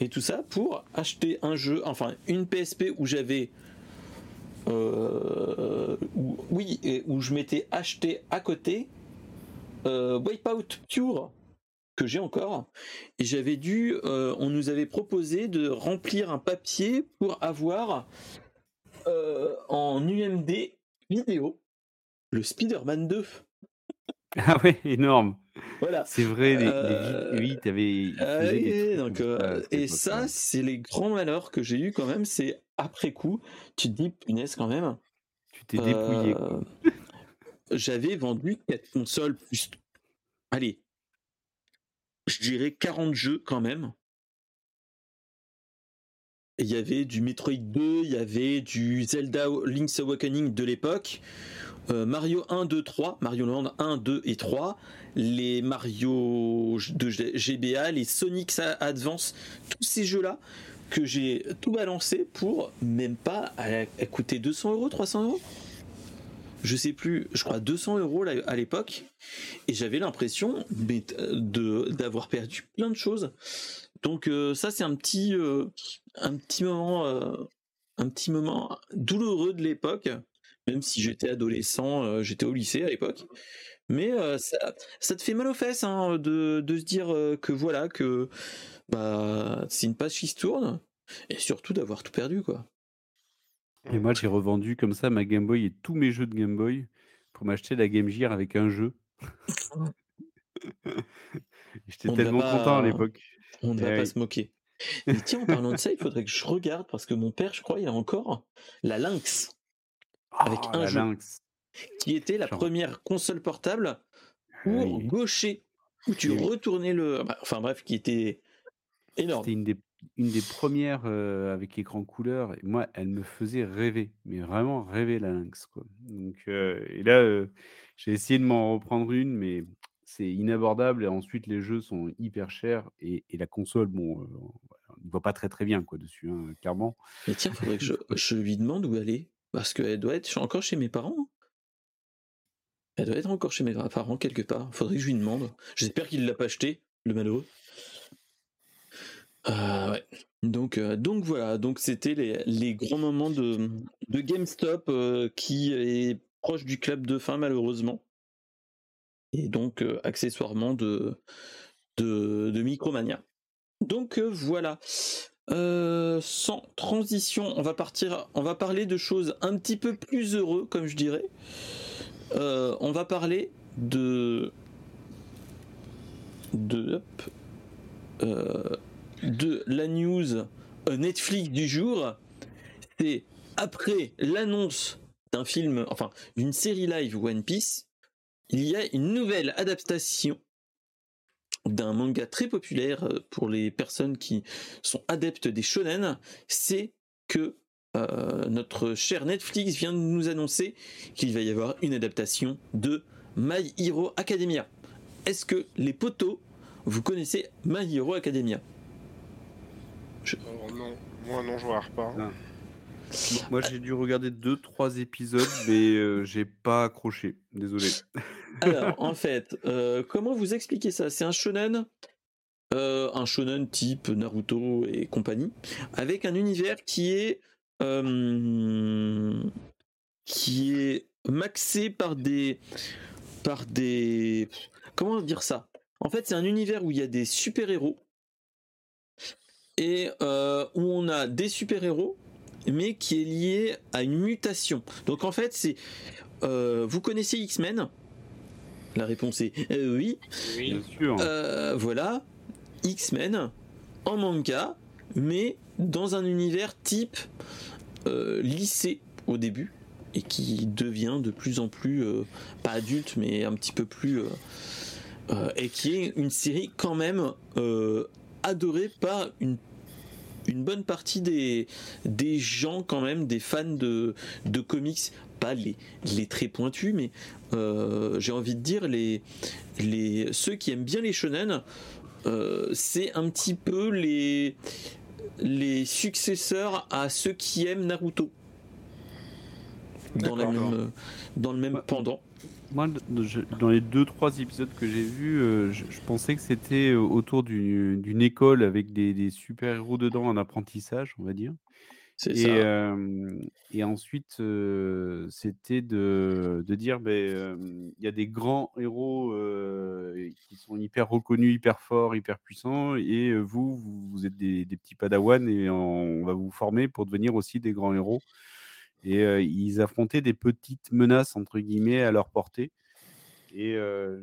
et tout ça pour acheter un jeu, enfin une PSP où j'avais, euh, oui, et où je m'étais acheté à côté Wipeout Pure que j'ai encore, et j'avais dû, on nous avait proposé de remplir un papier pour avoir en UMD vidéo le Spider-Man 2. [LAUGHS] Ah ouais, énorme. Voilà. C'est vrai, les, euh, oui, t'avais. donc, euh, et ça, c'est les grands malheurs que j'ai eu quand même. C'est après coup, tu te dis, punaise, quand même. Tu t'es dépouillé. [LAUGHS] J'avais vendu 4 consoles plus. Allez, je dirais 40 jeux quand même. Il y avait du Metroid 2, il y avait du Zelda Link's Awakening de l'époque. Euh, Mario 1, 2, 3, Mario Land 1, 2 et 3, les Mario de GBA, les Sonic Advance, tous ces jeux-là que j'ai tout balancé pour même pas coûter 200 euros, 300 euros. Je sais plus, je crois 200 euros à l'époque, et j'avais l'impression d'avoir perdu plein de choses. Donc euh, ça c'est un petit, euh, un petit moment, douloureux de l'époque même si j'étais adolescent, euh, j'étais au lycée à l'époque. Mais euh, ça, te fait mal aux fesses hein, de, se dire euh, que voilà, que bah, c'est une page qui se tourne, et surtout d'avoir tout perdu, quoi. Et moi, j'ai revendu comme ça ma Game Boy et tous mes jeux de Game Boy pour m'acheter la Game Gear avec un jeu. [LAUGHS] J'étais tellement content à l'époque. On ne va pas se moquer. Mais tiens, en parlant de ça, il faudrait que je regarde parce que mon père, je crois, il a encore la Lynx avec Ah, un la jeu Lynx. qui était la Genre. première console portable pour Oui. gaucher où tu Oui, retournais le. Enfin bref, qui était énorme. C'était une des, une des premières euh, avec écran couleur. Et moi, elle me faisait rêver, mais vraiment rêver la Lynx. Quoi. Donc, euh, et là, euh, j'ai essayé de m'en reprendre une, mais c'est inabordable. Et ensuite, les jeux sont hyper chers. Et, et la console, bon, on ne voit pas très très bien quoi, dessus, hein, clairement. Mais tiens, [LAUGHS] faudrait que je, je lui demande où elle est. Parce qu'elle doit être encore chez mes parents. hein. Elle doit être encore chez mes parents quelque part. Faudrait que je lui demande. J'espère qu'il l'a pas acheté, le malheureux. Euh, ouais. Donc, euh, donc voilà, donc c'était les, les grands moments de, de GameStop euh, qui est proche du club de fin malheureusement. Et donc euh, accessoirement de, de, Micromania. Donc voilà. Sans transition, on va partir, on va parler de choses un petit peu plus heureux, comme je dirais. On va parler de de de la news euh, Netflix du jour. C'est après l'annonce d'un film, enfin d'une série live One Piece, il y a une nouvelle adaptation d'un manga très populaire euh, pour les personnes qui sont adeptes des shonen, c'est que euh, notre cher Netflix vient de nous annoncer qu'il va y avoir une adaptation de My Hero Academia. Est-ce que les potos, vous connaissez My Hero Academia? Alors, non, moi non, je regarde pas. Ah. Moi, j'ai dû regarder deux, trois épisodes, mais euh, j'ai pas accroché. Désolé. [LAUGHS] Alors, en fait, euh, comment vous expliquer ça? C'est un shonen, euh, un shonen type Naruto et compagnie, avec un univers qui est euh, qui est maxé par des par des comment dire ça? En fait, c'est un univers où il y a des super héros et euh, où on a des super héros, mais qui est lié à une mutation. Donc en fait, c'est euh, vous connaissez X-Men? La réponse est euh, oui. Oui. Bien sûr. Euh, voilà, X-Men en manga, mais dans un univers type euh, lycée au début et qui devient de plus en plus euh, pas adulte mais un petit peu plus euh, euh, et qui est une série quand même euh, adorée par une une bonne partie des, des gens quand même, des fans de, de comics, pas les, les très pointus, mais euh, j'ai envie de dire les, les, ceux qui aiment bien les shonen, euh, c'est un petit peu les, les successeurs à ceux qui aiment Naruto. Dans, la D'accord. même, dans le même Ouais. pendant. Moi, je- dans les deux, trois épisodes que j'ai vus, euh, je, je pensais que c'était euh, autour du- d'une école avec des, des super-héros dedans en apprentissage, on va dire. C'est Et, ça. euh, et ensuite, euh, c'était de, de dire, ben, il y a des grands héros qui sont hyper reconnus, hyper forts, hyper puissants, et vous, vous, vous êtes des, des petits padawans, et on, on va vous former pour devenir aussi des grands héros. Et euh, ils affrontaient des petites menaces, entre guillemets, à leur portée. Et, euh,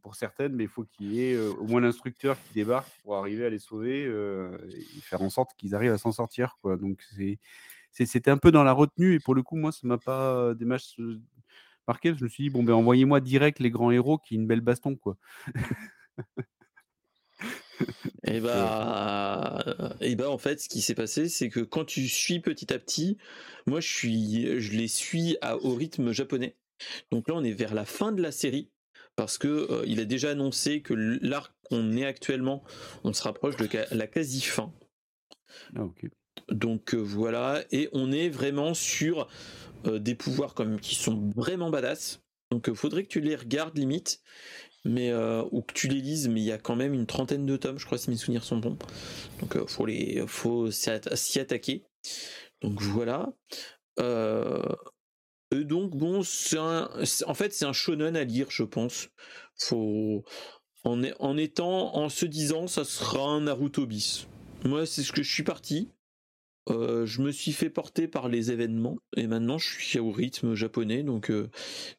pour certaines, mais il faut qu'il y ait euh, au moins l'instructeur qui débarque pour arriver à les sauver et faire en sorte qu'ils arrivent à s'en sortir. Donc c'est, c'était un peu dans la retenue. Et pour le coup, moi, ça m'a pas des marqué. Je me suis dit, bon, ben envoyez-moi direct les grands héros qui une belle baston. Quoi. [LAUGHS] [LAUGHS] Et bah, et bah en fait, ce qui s'est passé, c'est que quand tu suis petit à petit, moi je suis, je les suis à, au rythme japonais. Donc là, on est vers la fin de la série parce que euh, il a déjà annoncé que l'arc qu'on est actuellement, on se rapproche de la quasi fin. Ah, ok. Donc euh, voilà, et on est vraiment sur euh, des pouvoirs comme qui sont vraiment badass. Donc faudrait que tu les regardes limite, mais euh, ou que tu les lises, mais il y a quand même une trentaine de tomes, je crois si mes souvenirs sont bons. Donc euh, faut les, faut s'y atta- s'y attaquer. Donc voilà. Euh, et donc bon, c'est en fait c'est un shonen à lire, je pense. Faut en étant, en se disant, ça sera un Naruto bis. Moi, c'est ce que je suis parti. Euh, je me suis fait porter par les événements et maintenant je suis au rythme japonais donc euh,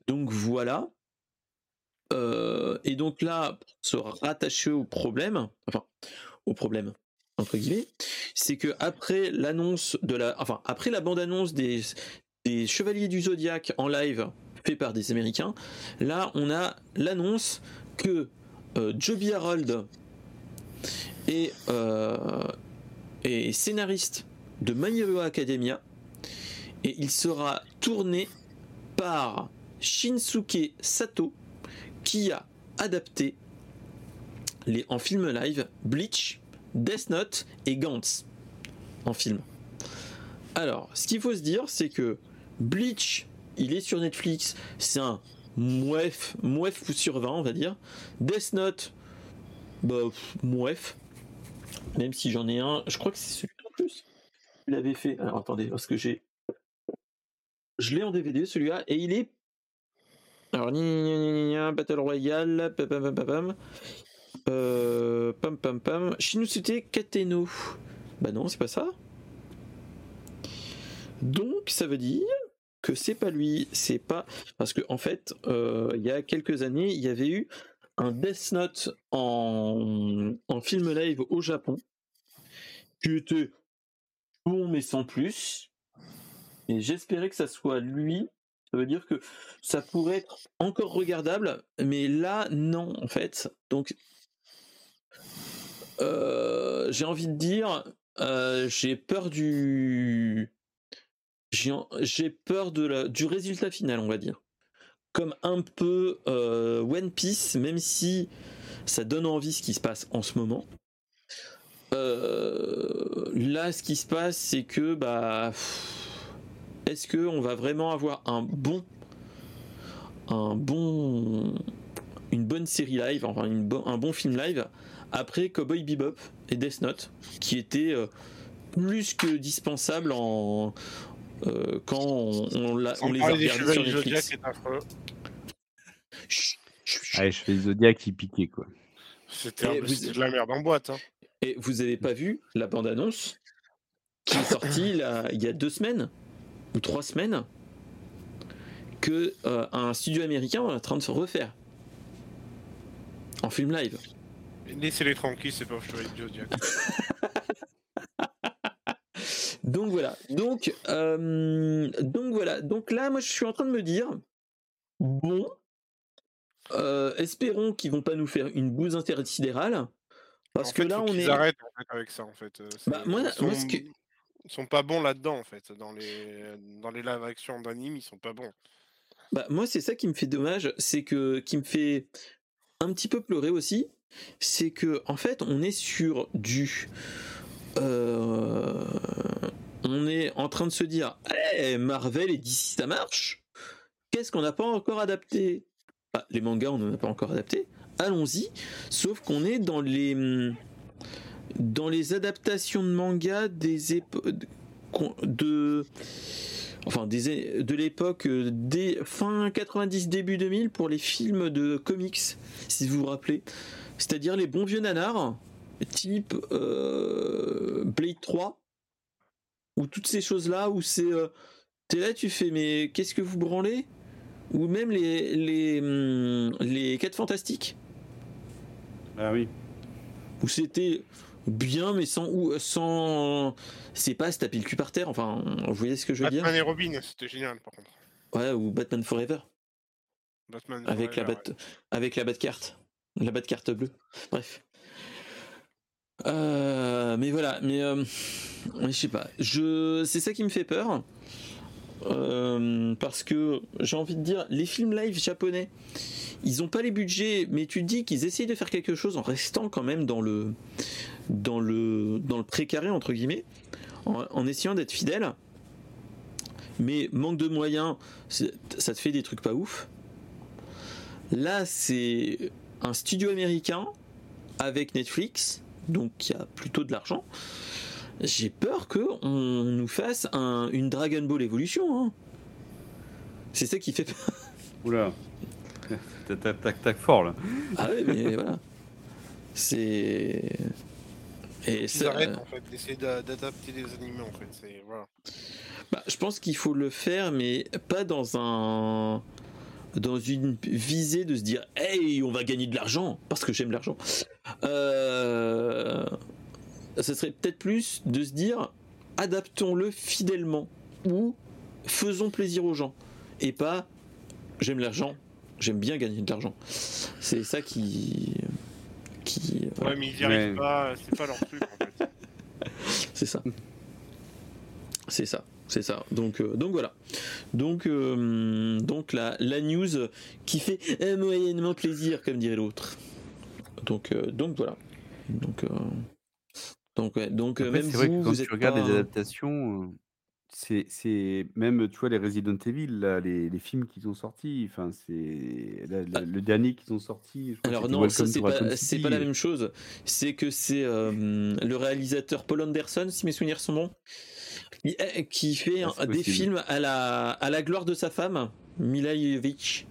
donc voilà Euh, et donc là pour se rattacher au problème enfin au problème entre guillemets, c'est que après l'annonce de la, enfin après la bande annonce des, Chevaliers du Zodiaque en live fait par des Américains, là on a l'annonce que euh, Joby Harold est, euh, scénariste de My Hero Academia et il sera tourné par Shinsuke Sato qui a adapté les, en film live Bleach, Death Note et Gantz en film. Alors, ce qu'il faut se dire, c'est que Bleach, il est sur Netflix, c'est un mouef, mouef sur 20, on va dire. Death Note, bah, mouef. Même si j'en ai un, je crois que c'est celui en plus. Il avait fait. Alors attendez, parce que j'ai. Je l'ai en DVD celui-là, et il est. Alors, Battle Royale, pam pam pam. Euh, pam. Shinusute Kateno. Bah non, c'est pas ça. Donc ça veut dire que c'est pas lui, c'est pas parce que en fait, euh, il y a quelques années, il y avait eu un Death Note en, en film live au Japon qui était bon mais sans plus. Et j'espérais que ça soit lui. Ça veut dire que ça pourrait être encore regardable, mais là non en fait. Donc euh, j'ai envie de dire, euh, j'ai peur du j'ai peur de la, du résultat final, on va dire. Comme un peu euh, One Piece, même si ça donne envie ce qui se passe en ce moment. Là, ce qui se passe, c'est que bah, est-ce que on va vraiment avoir un bon, un bon, une bonne série live, enfin une un bon film live après Cowboy Bebop et Death Note, qui étaient euh, plus que dispensables en, euh, quand on, on, l'a, on les a regardés sur Netflix. Allez, je fais Zodiac qui piquait quoi. C'était vous... de la merde en boîte. Hein. Et vous avez pas vu la bande-annonce qui est sortie là, il y a deux semaines? Ou trois semaines que euh, un studio américain est en train de se refaire en film live. Laissez-les tranquilles, c'est pas Zodiac. [LAUGHS] Donc voilà. Donc, euh, donc voilà. Donc là, moi, je suis en train de me dire, bon, euh, espérons qu'ils vont pas nous faire une bouse intersidérale, parce en que fait, là, on est. arrêtent en fait, avec ça en fait. Bah, c'est- moi, ils sont, moi, ce que- sont pas bons là-dedans en fait. Dans les dans les live action d'anime, ils sont pas bons. Bah, moi, c'est ça qui me fait dommage, c'est que qui me fait un petit peu pleurer aussi, c'est que en fait, on est sur du, euh, on est en train de se dire, hey, Marvel et DC ça marche? Qu'est-ce qu'on n'a pas encore adapté? Bah, Les mangas, on n'en a pas encore adapté. Allons-y. Sauf qu'on est dans les dans les adaptations de mangas des époques de enfin des, de l'époque euh, des fin 90 début 2000 pour les films de comics si vous vous rappelez. C'est-à-dire les bons vieux nanars type euh, Blade 3 ou toutes ces choses là où c'est euh, t'es là tu fais mais qu'est-ce que vous branlez? Ou même les les hum, les 4 fantastiques. Ah oui. où c'était bien mais sans ou sans c'est pas se taper le cul par terre enfin vous voyez ce que je veux dire? Batman et Robin, c'était génial par contre. ouais ou Batman Forever. Batman avec la bat avec la bat carte la bat carte bleue. Bref. Euh, mais voilà mais euh, je sais pas. Je c'est ça qui me fait peur Euh, parce que j'ai envie de dire les films live japonais ils ont pas les budgets mais tu te dis qu'ils essayent de faire quelque chose en restant quand même dans le dans le dans le précaré entre guillemets en, en essayant d'être fidèle mais manque de moyens ça te fait des trucs pas ouf Là, c'est un studio américain avec Netflix, donc il y a plutôt de l'argent. J'ai peur que on nous fasse un- une Dragon Ball Evolution. hein. C'est ça qui fait peur. Oula. [LAUGHS] Tac, tac, tac, fort là. Ah ouais, mais voilà. C'est. Et Ils ça, arrêtent en fait d'essayer d'a- d'adapter des animés en fait. Voilà. bah, je pense qu'il faut le faire, mais pas dans un dans une visée de se dire hey on va gagner de l'argent parce que j'aime l'argent Euh, ça serait peut-être plus de se dire adaptons-le fidèlement ou faisons plaisir aux gens et pas j'aime l'argent, j'aime bien gagner de l'argent. C'est ça qui qui Ouais, mais ils y arrivent pas, c'est pas leur truc en fait. [LAUGHS] c'est ça. C'est ça, c'est ça. Donc, euh, donc voilà. Donc, euh, donc la, la news qui fait euh, moyennement plaisir, comme dirait l'autre. Donc, euh, donc voilà. Donc, euh, donc, ouais. donc Après, même c'est vrai vous, que quand vous tu êtes regardes pas- les adaptations, c'est, c'est même, tu vois, les Resident Evil, là, les, les films qu'ils ont sortis, enfin, c'est là, le, le dernier qu'ils ont sorti. je crois que Alors non, ça Welcome c'est pas, c'est City. pas la même chose. C'est que c'est euh, le réalisateur Paul Anderson, si mes souvenirs sont bons, qui, eh, fait Ah, des possible. films à la, à la gloire de sa femme, Mila Jovovich.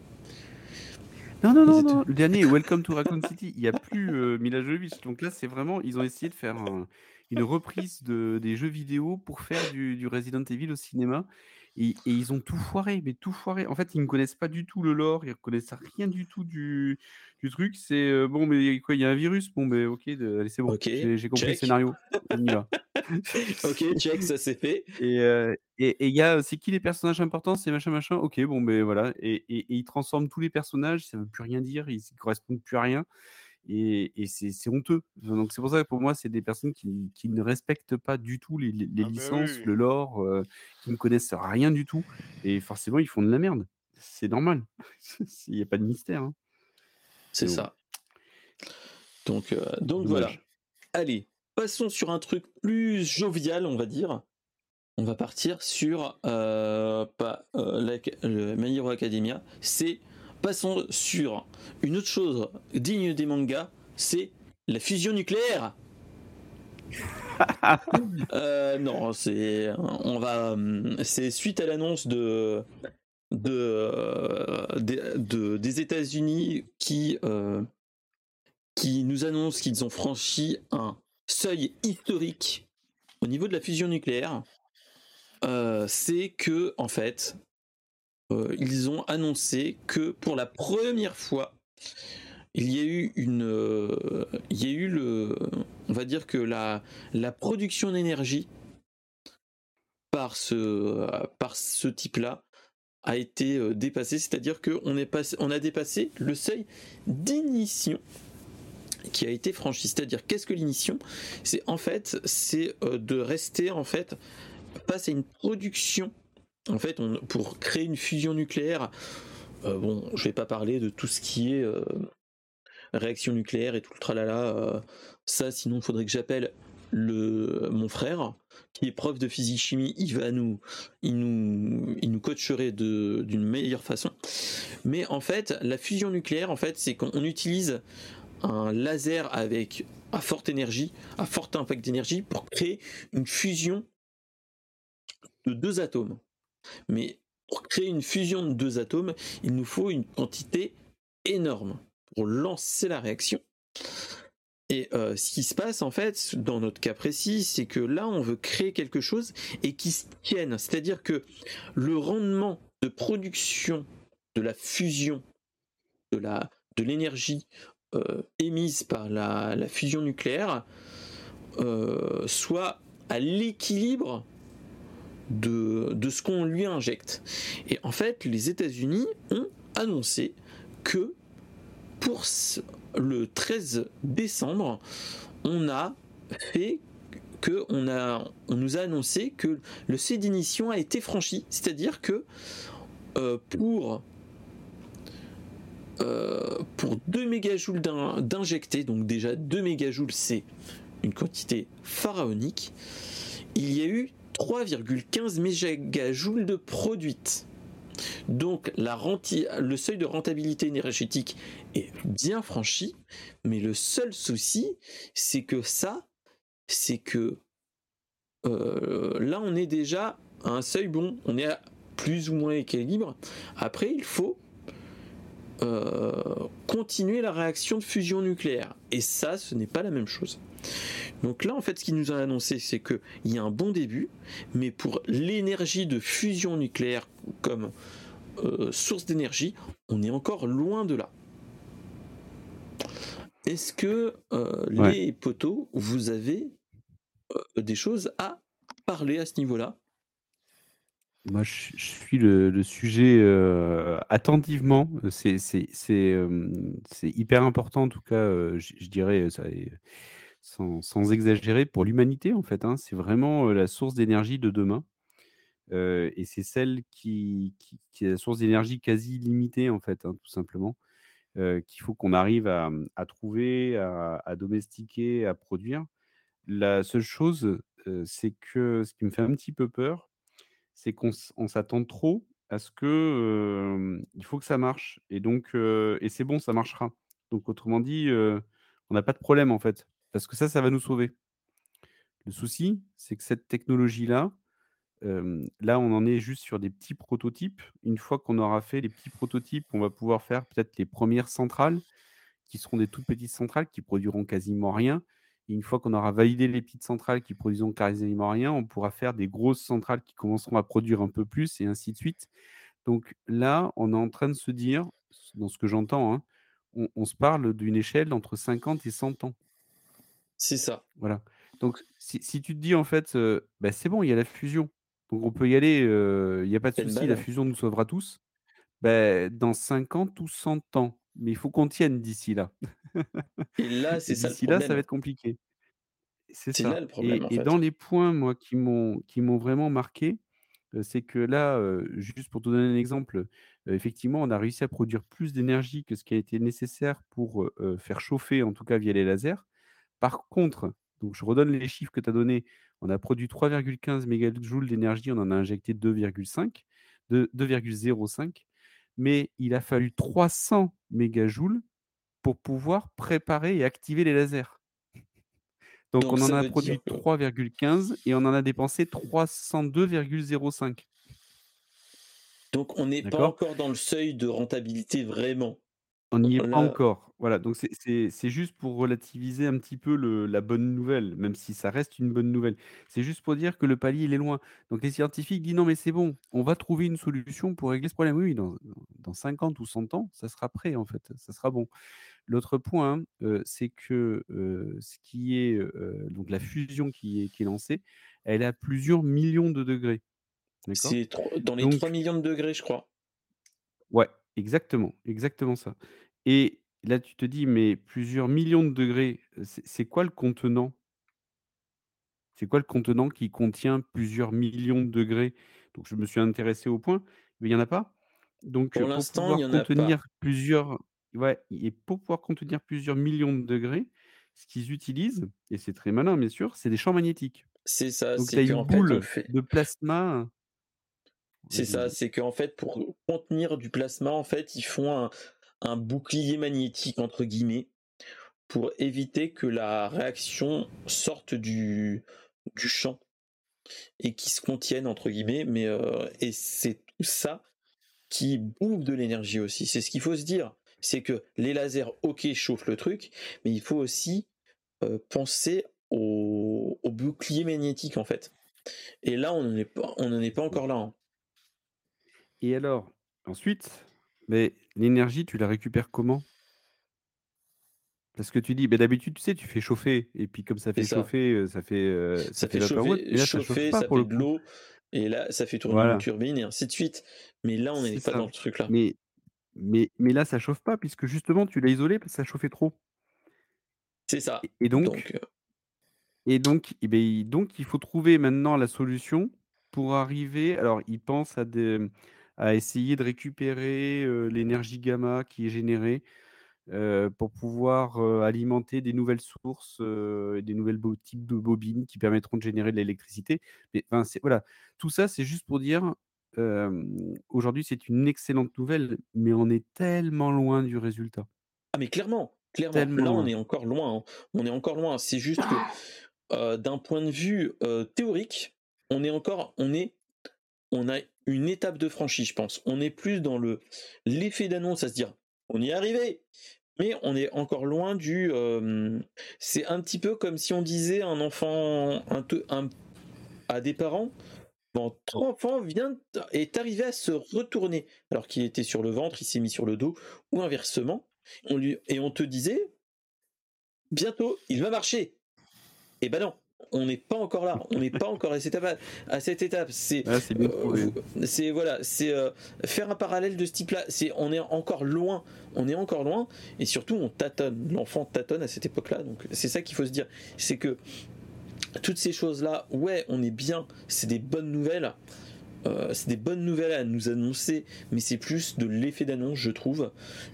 Non, non, non, le dernier, Welcome to Raccoon City, il n'y a [LAUGHS] plus euh, Mila Jovovich. Donc là, c'est vraiment, ils ont essayé de faire un- une reprise de, des jeux vidéo pour faire du, du Resident Evil au cinéma. Et, et ils ont tout foiré, mais tout foiré. En fait, ils ne connaissent pas du tout le lore, ils ne connaissent rien du tout du, du truc. C'est euh, bon, mais quoi, il y a un virus Bon, mais ok, de- allez, c'est bon, Ok, j'ai compris le scénario. On y va. [LAUGHS] Ok, check, ça c'est fait. Et euh, et et il y a, c'est qui les personnages importants C'est machin, machin? Ok, bon, ben voilà. Et, et, et ils transforment tous les personnages, ça veut plus rien dire, ils ne correspondent plus à rien. Et, et c'est c'est honteux. Donc c'est pour ça que pour moi, c'est des personnes qui, qui ne respectent pas du tout les, les- les Ah bah licences, oui. le lore, euh, qui ne connaissent rien du tout. Et forcément, ils font de la merde. C'est normal. [LAUGHS] Il n'y a pas de mystère. hein. C'est ça. Donc, euh, donc voilà. Allez, passons sur un truc plus jovial, on va dire. On va partir sur euh, pas euh, le My Hero Academia. C'est passons sur une autre chose digne des mangas. C'est la fusion nucléaire. [LAUGHS] Euh, non, c'est on va hum, c'est suite à l'annonce de euh, des- de- des États-Unis qui euh, qui nous annoncent qu'ils ont franchi un seuil historique au niveau de la fusion nucléaire. Euh, c'est que en fait ils ont annoncé que pour la première fois il y a eu une il y a eu le on va dire que la la production d'énergie par ce par ce type là a été euh, dépassée c'est-à-dire que on a dépassé le seuil d'initiation qui a été franchi. C'est-à-dire qu'est-ce que l'initiation c'est en fait c'est euh, de rester en fait face à une production. En fait pour créer une fusion nucléaire euh, bon je vais pas parler de tout ce qui est réaction nucléaire et tout le tralala. ça, sinon, il faudrait que j'appelle le mon frère qui est prof de physique chimie. Il va nous, il nous, il nous coacherait d'une meilleure façon. Mais en fait, la fusion nucléaire, en fait, c'est qu'on utilise un laser avec à forte énergie, à fort impact d'énergie pour créer une fusion de deux atomes. Mais pour créer une fusion de deux atomes, il nous faut une quantité énorme pour lancer la réaction. Et euh, ce qui se passe en fait, dans notre cas précis, c'est que là, on veut créer quelque chose et qui se tienne. C'est-à-dire que le rendement de production de la fusion de la de l'énergie euh, émise par la, la fusion nucléaire euh, soit à l'équilibre de, de ce qu'on lui injecte. Et en fait, les États-Unis ont annoncé que pour le 13 décembre, on a fait que on a on nous a annoncé que le seuil d'initiation a été franchi, c'est-à-dire que euh, pour euh, pour 2 mégajoules d'in- d'injectés, donc déjà 2 mégajoules c'est une quantité pharaonique, il y a eu 3,15 mégajoules de produite. Donc la renti- le seuil de rentabilité énergétique est bien franchi, mais le seul souci, c'est que ça, c'est que euh, là on est déjà à un seuil bon, on est à plus ou moins équilibre. Après, il faut euh, continuer la réaction de fusion nucléaire, et ça, ce n'est pas la même chose. Donc là, en fait, ce qu'il nous a annoncé, c'est qu'il y a un bon début, mais pour l'énergie de fusion nucléaire comme euh, source d'énergie, on est encore loin de là. Est-ce que euh, Ouais. les poteaux, vous avez des choses à parler à ce niveau-là? Moi, je, je suis le, le sujet euh, attentivement. C'est euh, hyper important, en tout cas, euh, je, je dirais, ça, est- sans, sans exagérer, pour l'humanité, en fait. hein. C'est vraiment euh, la source d'énergie de demain. Euh, et c'est celle qui, qui, qui est la source d'énergie quasi illimitée, en fait, hein, tout simplement, qu'il faut qu'on arrive à, à trouver, à, domestiquer, à produire. La seule chose, c'est que ce qui me fait un petit peu peur, c'est qu'on s'attend trop à ce que, il faut que ça marche et donc et c'est bon, ça marchera. Donc autrement dit, on n'a pas de problème, en fait, parce que ça, ça va nous sauver. Le souci, c'est que cette technologie-là, hem, là, on en est juste sur des petits prototypes. Une fois qu'on aura fait les petits prototypes, on va pouvoir faire peut-être les premières centrales qui seront des toutes petites centrales qui produiront quasiment rien. Et une fois qu'on aura validé les petites centrales qui produiront quasiment rien, on pourra faire des grosses centrales qui commenceront à produire un peu plus et ainsi de suite. Donc là, on est en train de se dire, dans ce que j'entends, hein, on, on se parle d'une échelle entre 50 et 100 ans. C'est ça. Voilà. Donc si, si tu te dis en fait, euh, bah, c'est bon, il y a la fusion. Donc on peut y aller, il n'y a pas de souci, la hein. fusion nous sauvera tous. Bah, dans 50 ou 100 ans. Mais il faut qu'on tienne d'ici là. [LAUGHS] Et là, c'est ça d'ici là, ça va être compliqué. C'est C'est là ça. le problème, Et en et fait. dans les points, moi, qui m'ont vraiment marqué, c'est que là, juste pour te donner un exemple, effectivement, on a réussi à produire plus d'énergie que ce qui a été nécessaire pour, faire chauffer, en tout cas via les lasers. Par contre, donc je redonne les chiffres que tu as donnés, on a produit 3,15 mégajoules d'énergie, on en a injecté 2,5, de 2,05, mais il a fallu 300 mégajoules pour pouvoir préparer et activer les lasers. [LAUGHS] Donc Donc on en a produit dire que 3,15 et on en a dépensé 302,05. donc on n'est pas encore dans le seuil de rentabilité vraiment. On n'y est pas encore. Voilà, donc c'est c'est c'est juste pour relativiser un petit peu le la bonne nouvelle, même si ça reste une bonne nouvelle. C'est juste pour dire que le palier, il est loin. Donc les scientifiques disent: «Non mais c'est bon, on va trouver une solution pour régler ce problème». Oui, oui, dans dans 50 ou 100 ans, ça sera prêt en fait, ça sera bon. L'autre point, c'est que, ce qui est, donc la fusion qui est qui est lancée, elle est à plusieurs millions de degrés, d'accord? c'est tro- dans les 3 Donc millions de degrés, je crois. ouais, exactement, exactement ça et là, tu te dis: «Mais plusieurs millions de degrés, heu, c'est c'est quoi le contenant?» C'est quoi le contenant qui contient plusieurs millions de degrés? Donc je me suis intéressé au point, mais il y en a pas. Donc, Pour heu, pour l'instant, il pouvoir en a pas. contenir plusieurs ouais et pour pouvoir contenir plusieurs millions de degrés, ce qu'ils utilisent et c'est très malin bien sûr, c'est des champs magnétiques. C'est ça, Donc tu c'est as une en fait, on boule fait. de plasma C'est vas-y, ça, vas-y. c'est qu'en fait, pour contenir du plasma, en fait, ils font un, un bouclier magnétique entre guillemets pour éviter que la réaction sorte du, du champ et qui se contienne entre guillemets. Mais euh, et c'est tout ça qui bouffe de l'énergie aussi. C'est ce qu'il faut se dire. C'est que les lasers, ok, chauffent le truc, mais il faut aussi euh, penser au, au bouclier magnétique en fait. Et là, on n'en est pas, on n'en est pas encore là. hein. Et alors, ensuite, mais l'énergie, tu la récupères comment? Parce que tu dis, beh, d'habitude, tu sais, tu fais chauffer et puis comme ça fait ça. chauffer, ça fait, heu, ça Ça fait fait chauffer, là, ça chauffe chauffer, pas ça pour fait le de l'eau, et là, ça fait tourner une Voilà, turbine, et ainsi de suite. Mais là, on n'est pas dans ce truc-là. Mais mais mais là, ça chauffe pas puisque justement, tu l'as isolé parce que ça chauffait trop C'est ça. et donc Donc, euh, et donc et beh, il donc il faut trouver maintenant la solution pour arriver alors ils pensent à des à essayer de récupérer, l'énergie gamma qui est générée, pour pouvoir, alimenter des nouvelles sources, des nouvelles types de bobines qui permettront de générer de l'électricité. Mais enfin, voilà, tout ça, c'est juste pour dire, aujourd'hui, c'est une excellente nouvelle, mais on est tellement loin du résultat, ah, mais clairement, clairement, tellement là, on est encore loin. hein. On est encore loin. C'est juste que, euh, d'un point de vue euh, théorique, on est encore, on est, on a une étape de franchie, je pense. On est plus dans le l'effet d'annonce à se dire, on y est arrivé. Mais on est encore loin du. euh, c'est un petit peu comme si on disait un enfant, un, un- à des parents, Votre enfant vient est arrivé à se retourner alors qu'il était sur le ventre, il s'est mis sur le dos ou inversement. On lui et on te disait bientôt il va marcher. Et ben non, on n'est pas encore là, on n'est pas encore à cette étape. À cette étape, c'est, Ah, c'est euh, voilà, c'est euh, faire un parallèle de ce type-là. C'est, on est encore loin, on est encore loin, et surtout on tâtonne. L'enfant tâtonne à cette époque-là, donc c'est ça qu'il faut se dire. C'est que toutes ces choses-là, ouais, on est bien, c'est des bonnes nouvelles. Euh, c'est des bonnes nouvelles à nous annoncer, mais c'est plus de l'effet d'annonce, je trouve,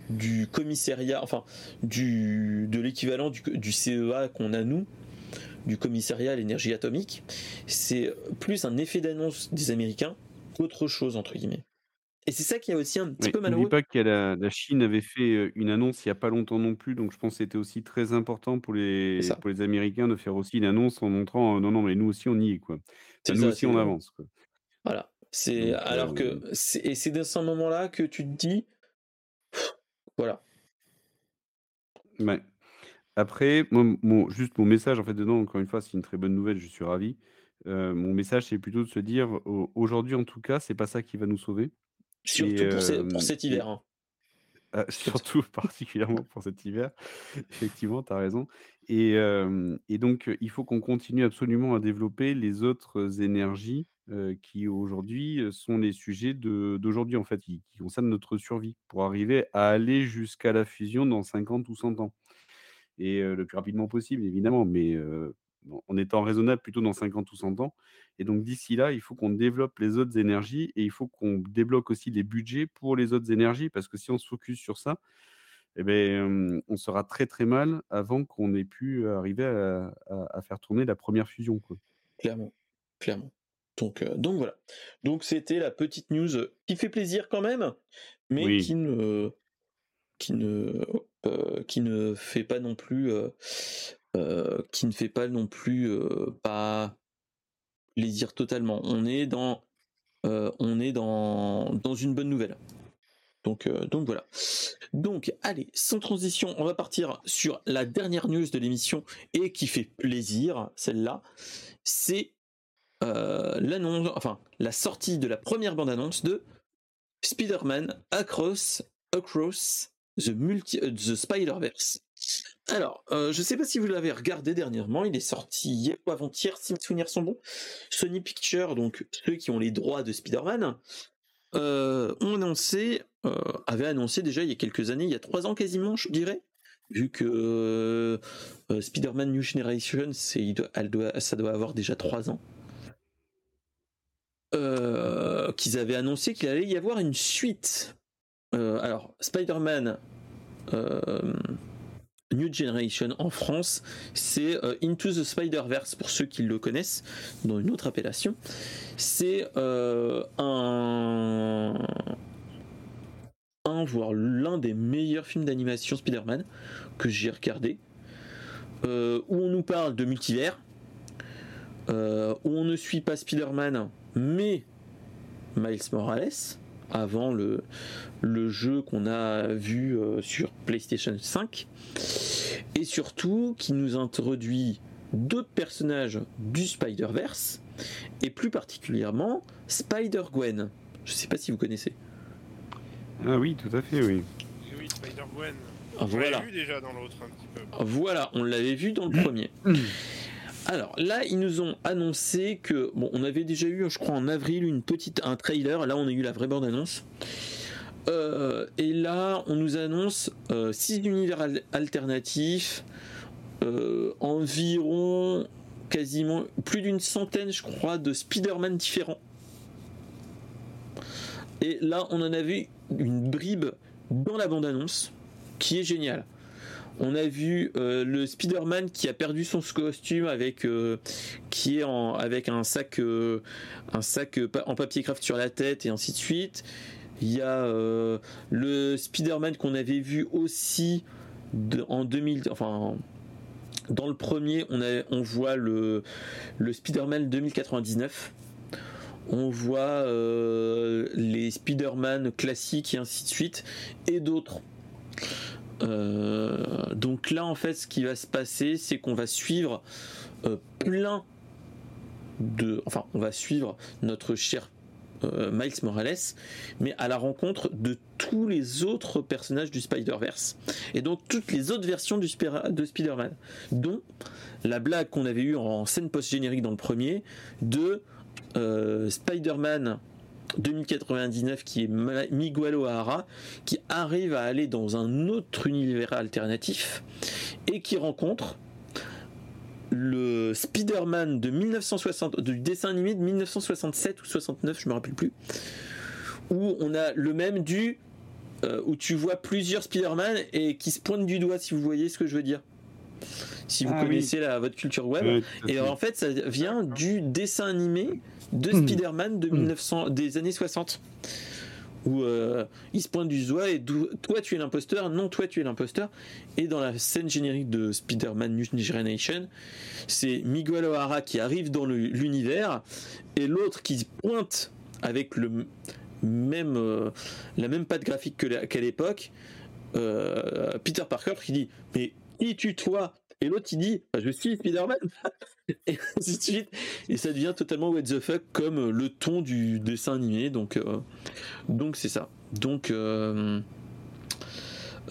du commissariat, enfin, du, de l'équivalent du, du CEA qu'on a nous, du commissariat à l'énergie atomique. C'est plus un effet d'annonce des Américains qu'autre chose, entre guillemets. Et c'est ça qui est aussi un petit Oui, peu n'oublie malheureux. pas que la, la Chine avait fait euh, une annonce il n'y a pas longtemps non plus, donc je pense que c'était aussi très important pour les, pour les Américains de faire aussi une annonce en montrant euh, non, non, mais nous aussi on y est, quoi. Enfin, nous ça, aussi on avance, quoi. Voilà. C'est Donc, alors euh, que et c'est dans ce moment-là que tu te dis, voilà. Ouais. Après, mon, juste mon message, en fait, dedans, encore une fois, c'est une très bonne nouvelle, je suis ravi. Euh, mon message, c'est plutôt de se dire, au- aujourd'hui en tout cas, c'est pas ça qui va nous sauver. Surtout pour, euh, cet et- hiver. hein. [LAUGHS] Ah, surtout [LAUGHS] particulièrement pour cet hiver. Effectivement, tu as raison. Et, euh, et donc, il faut qu'on continue absolument à développer les autres énergies qui aujourd'hui sont les sujets de- d'aujourd'hui, en fait, qui, qui concernent notre survie, pour arriver à aller jusqu'à la fusion dans 50 ou 100 ans. Et le plus rapidement possible, évidemment, mais en- étant raisonnable plutôt dans 50 ou 100 ans. Et donc, d'ici là, il faut qu'on développe les autres énergies et il faut qu'on débloque aussi les budgets pour les autres énergies, parce que si on se focus sur ça, eh ben, on sera très très mal avant qu'on ait pu arriver à, à- à faire tourner la première fusion. Quoi. Clairement, clairement. Donc, euh, donc voilà. Donc c'était la petite news qui fait plaisir quand même, mais Oui. qui ne, qui ne, qui ne fait pas non plus, euh, euh, qui ne fait pas non plus euh, pas plaisir totalement. On est dans, euh, on est dans, dans une bonne nouvelle. Donc, euh, donc voilà. Donc, allez, sans transition, on va partir sur la dernière news de l'émission et qui fait plaisir, celle-là. C'est euh, l'annonce, enfin, la sortie de la première bande-annonce de Spider-Man Across, Across the, multi, euh, the Spider-Verse. Alors, euh, je sais pas si vous l'avez regardé dernièrement, il est sorti hier ou avant-hier, si mes souvenirs sont bons. Sony Pictures, donc ceux qui ont les droits de Spider-Man, euh, ont annoncé, euh, avait annoncé déjà il y a quelques années, il y a trois ans quasiment, je dirais, vu que euh, Spider-Man New Generation, ça doit avoir déjà trois ans. Qu'ils avaient annoncé qu'il allait y avoir une suite. Euh, alors, Spider-Man euh, New Generation en France, c'est euh, Into the Spider-Verse pour ceux qui le connaissent, dans une autre appellation. C'est un, un, voire l'un des meilleurs films d'animation Spider-Man que j'ai regardé, où on nous parle de multivers, où on ne suit pas Spider-Man, mais Miles Morales, avant le, le jeu qu'on a vu euh, sur PlayStation 5, et surtout qui nous introduit d'autres personnages du Spider-Verse, et plus particulièrement Spider-Gwen. Je sais pas si vous connaissez. Ah oui, tout à fait, oui. Et oui, Spider-Gwen. Ah, On Voilà. l'avait vu déjà dans l'autre un petit peu. Voilà, on l'avait vu dans le [CLEARS THROAT] premier. Alors là, ils nous ont annoncé que bon, on avait déjà eu, je crois, en avril une petite un trailer. Là, on a eu la vraie bande annonce. Euh, et là, on nous annonce euh, six univers al- alternatifs, euh, environ quasiment plus d'une centaine, je crois, de Spider-Man différents. Et là, on en a vu une bribe dans la bande annonce qui est géniale. On a vu euh, le Spider-Man qui a perdu son costume avec euh, qui est avec un sac euh, un sac en papier craft sur la tête et ainsi de suite. Il y a le Spider-Man qu'on avait vu aussi en 2000 enfin dans le premier on a on voit le Spider-Man 2099. On voit les Spider-Man classiques et ainsi de suite et d'autres. Euh, donc là, en fait, ce qui va se passer, c'est qu'on va suivre euh, plein de. Enfin, on va suivre notre cher euh, Miles Morales, mais à la rencontre de tous les autres personnages du Spider-Verse. Et donc toutes les autres versions de Spider-Man, dont la blague qu'on avait eue en scène post-générique dans le premier, de Spider-Man 2099 qui est Miguel O'Hara qui arrive à aller dans un autre univers alternatif et qui rencontre le Spider-Man de 1960 du dessin animé de 1967 ou 69 je me rappelle plus où on a le même du euh, où tu vois plusieurs Spider-Man et qui se pointent du doigt si vous voyez ce que je veux dire. Si vous ah connaissez la, votre culture web. Et en fait ça vient du dessin animé de hmm. Spider-Man de 1900 hmm. des années 60 où euh, il se pointe du doigt et toi tu es l'imposteur, non toi tu es l'imposteur. Et dans la scène générique de Spider-Man New Generation, c'est Miguel O'Hara qui arrive dans l'univers et l'autre qui pointe avec le même euh, la même patte graphique qu'à l'époque. Euh, Peter Parker qui dit mais qui tu toi? Et l'autre il dit bah, je suis Spider-Man [LAUGHS] et ainsi de suite. Et ça devient totalement what the fuck comme le ton du dessin animé. Donc euh, donc c'est ça. Donc euh,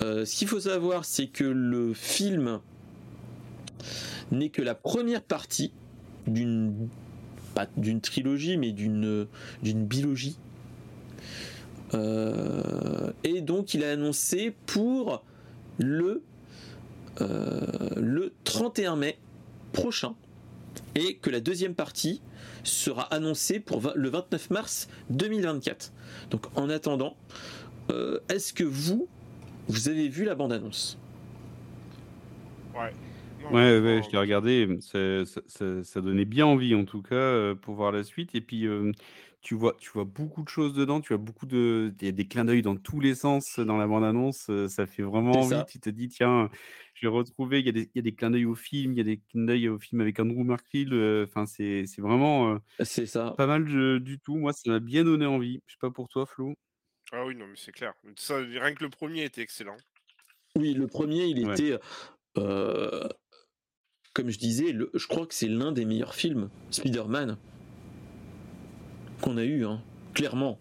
euh, ce qu'il faut savoir c'est que le film n'est que la première partie d'une pas d'une trilogie mais d'une d'une bilogie et donc il a annoncé pour le le 31 mai prochain et que la deuxième partie sera annoncée pour le 29 mars 2024. Donc en attendant, euh, est-ce que vous, vous avez vu la bande-annonce? Ouais. ouais, ouais, je l'ai regardé. Ça, donnait bien envie, en tout cas, euh, pour voir la suite. Et puis, euh, tu vois, tu vois beaucoup de choses dedans. Tu as beaucoup de, il y a des clins d'œil dans tous les sens dans la bande-annonce. Ça fait vraiment envie. Tu te dis, tiens, j'ai retrouvé, il y, a des, il y a des clins d'œil au film, il y a des clins d'œil au film avec Andrew Markfield. Enfin, c'est c'est vraiment euh, C'est ça. pas mal du tout. Moi, ça m'a bien donné envie. Je sais pas pour toi, Flo. Ah oui, non, mais c'est clair. Ça, rien que le premier était excellent. Oui, le premier, il était, euh, comme je disais, je crois que c'est l'un des meilleurs films, Spider-Man, qu'on a eu, hein, clairement.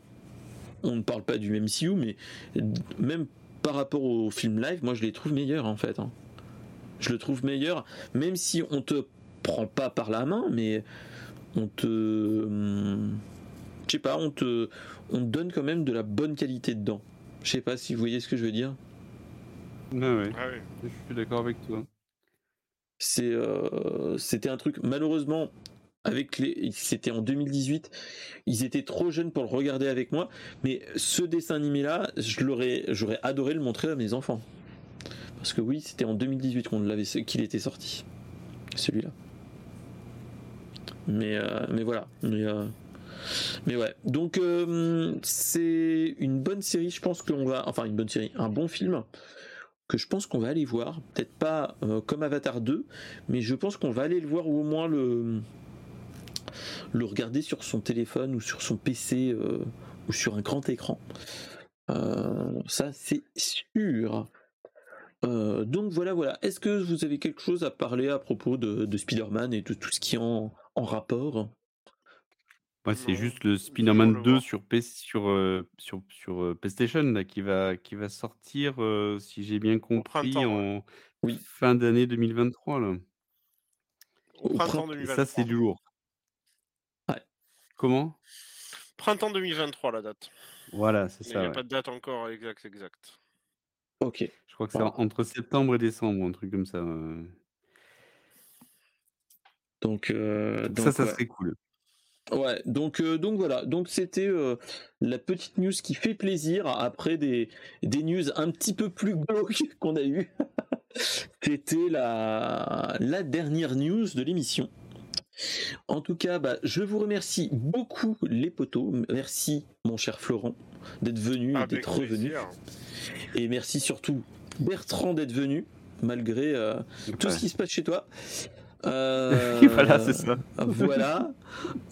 On ne parle pas du MCU, mais même par rapport au film live, moi je les trouve meilleurs en fait. Hein je le trouve meilleur, même si on te prend pas par la main, mais on te, hum, je sais pas, on te, on donne quand même de la bonne qualité dedans. Je sais pas si vous voyez ce que je veux dire. Ah ouais, ah je suis d'accord avec toi. C'est, euh, c'était un truc malheureusement c'était en 2018, ils étaient trop jeunes pour le regarder avec moi, mais ce dessin animé là, j'aurais adoré le montrer à mes enfants. Parce que oui, c'était en 2018 qu'on l'avait, qu'il était sorti, celui-là. Mais, euh, mais voilà. Mais, euh, ouais. Donc euh, c'est une bonne série. Je pense qu'on va, enfin une bonne série, un bon film que je pense qu'on va aller voir. Peut-être pas comme Avatar 2, mais je pense qu'on va aller le voir ou au moins le le regarder sur son téléphone ou sur son PC ou sur un grand écran. ça c'est sûr. Euh, donc voilà, voilà. Est-ce que vous avez quelque chose à parler à propos de, Spider-Man et de tout ce qui est en, rapport? Moi, c'est juste le Spider-Man 2 sur, sur, euh, sur, sur euh, PlayStation là, qui, va, qui va sortir, si j'ai bien compris, en oui. fin d'année 2023. Là. Au printemps 2023. ça, c'est du lourd. Comment? Printemps 2023, la date. Voilà, c'est ça. Il n'y a pas de date encore exact, exact. Ok. Je crois que c'est entre septembre et décembre, un truc comme ça. Donc, euh, ça, ça serait cool. Ouais, donc, euh, donc voilà, donc c'était euh, la petite news qui fait plaisir après des, des news un petit peu plus glauques [LAUGHS] qu'on a eu. [LAUGHS] c'était la, la dernière news de l'émission. En tout cas, bah, je vous remercie beaucoup les potos. Merci mon cher Florent d'être venu et d'être revenu. Et merci surtout Bertrand d'être venu, malgré euh, tout ce qui se passe chez toi. [LAUGHS] Euh, voilà, c'est ça. voilà.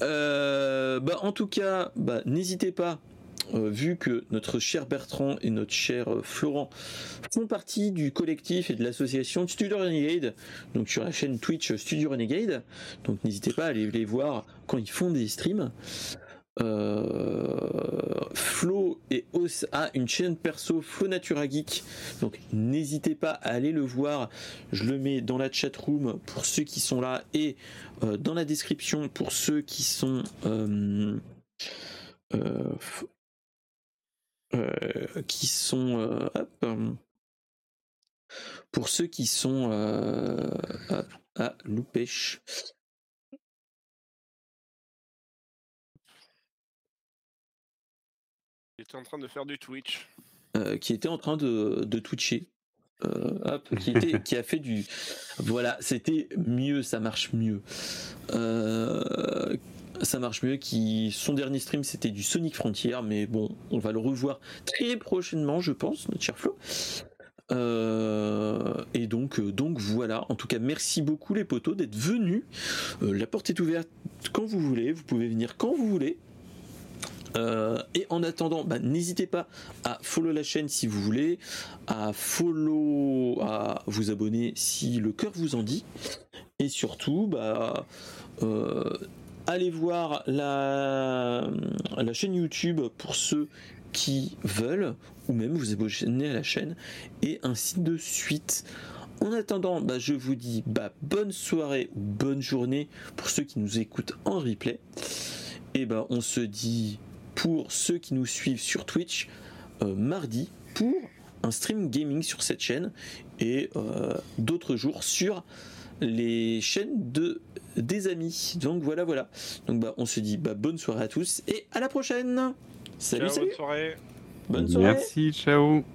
Euh, bah, en tout cas, bah, n'hésitez pas, vu que notre cher Bertrand et notre cher Florent font partie du collectif et de l'association Studio Renegade, donc sur la chaîne Twitch Studio Renegade, donc n'hésitez pas à aller les voir quand ils font des streams. Flo et a une chaîne perso Flo Natura Geek. Donc n'hésitez pas à aller le voir. Je le mets dans la chat room pour ceux qui sont là et dans la description pour ceux qui sont qui sont pour ceux qui sont à, à Loupèche. Il était en train de faire du Twitch. Euh, qui était en train de, de twitcher. Euh, qui, était, [LAUGHS] qui a fait du. Voilà, c'était mieux, ça marche mieux. Euh, ça marche mieux. Qui, son dernier stream, c'était du Sonic Frontier, mais bon, on va le revoir très prochainement, je pense, notre cher Flo. et donc, donc voilà. En tout cas, merci beaucoup les potos d'être venus. la porte est ouverte quand vous voulez. Vous pouvez venir quand vous voulez. Euh, et en attendant, bah, n'hésitez pas à follow la chaîne si vous voulez, à follow, à vous abonner si le cœur vous en dit, et surtout, bah, euh, allez voir la, chaîne YouTube pour ceux qui veulent, ou même vous abonner à la chaîne, et ainsi de suite. En attendant, bah, je vous dis bah, bonne soirée ou bonne journée pour ceux qui nous écoutent en replay. Et bah, on se dit pour ceux qui nous suivent sur Twitch euh, mardi pour un stream gaming sur cette chaîne et euh, d'autres jours sur les chaînes de des amis. Donc voilà, voilà. Donc bah, on se dit bah, bonne soirée à tous et à la prochaine. Salut, Bonne soirée. Merci, ciao. [LAUGHS]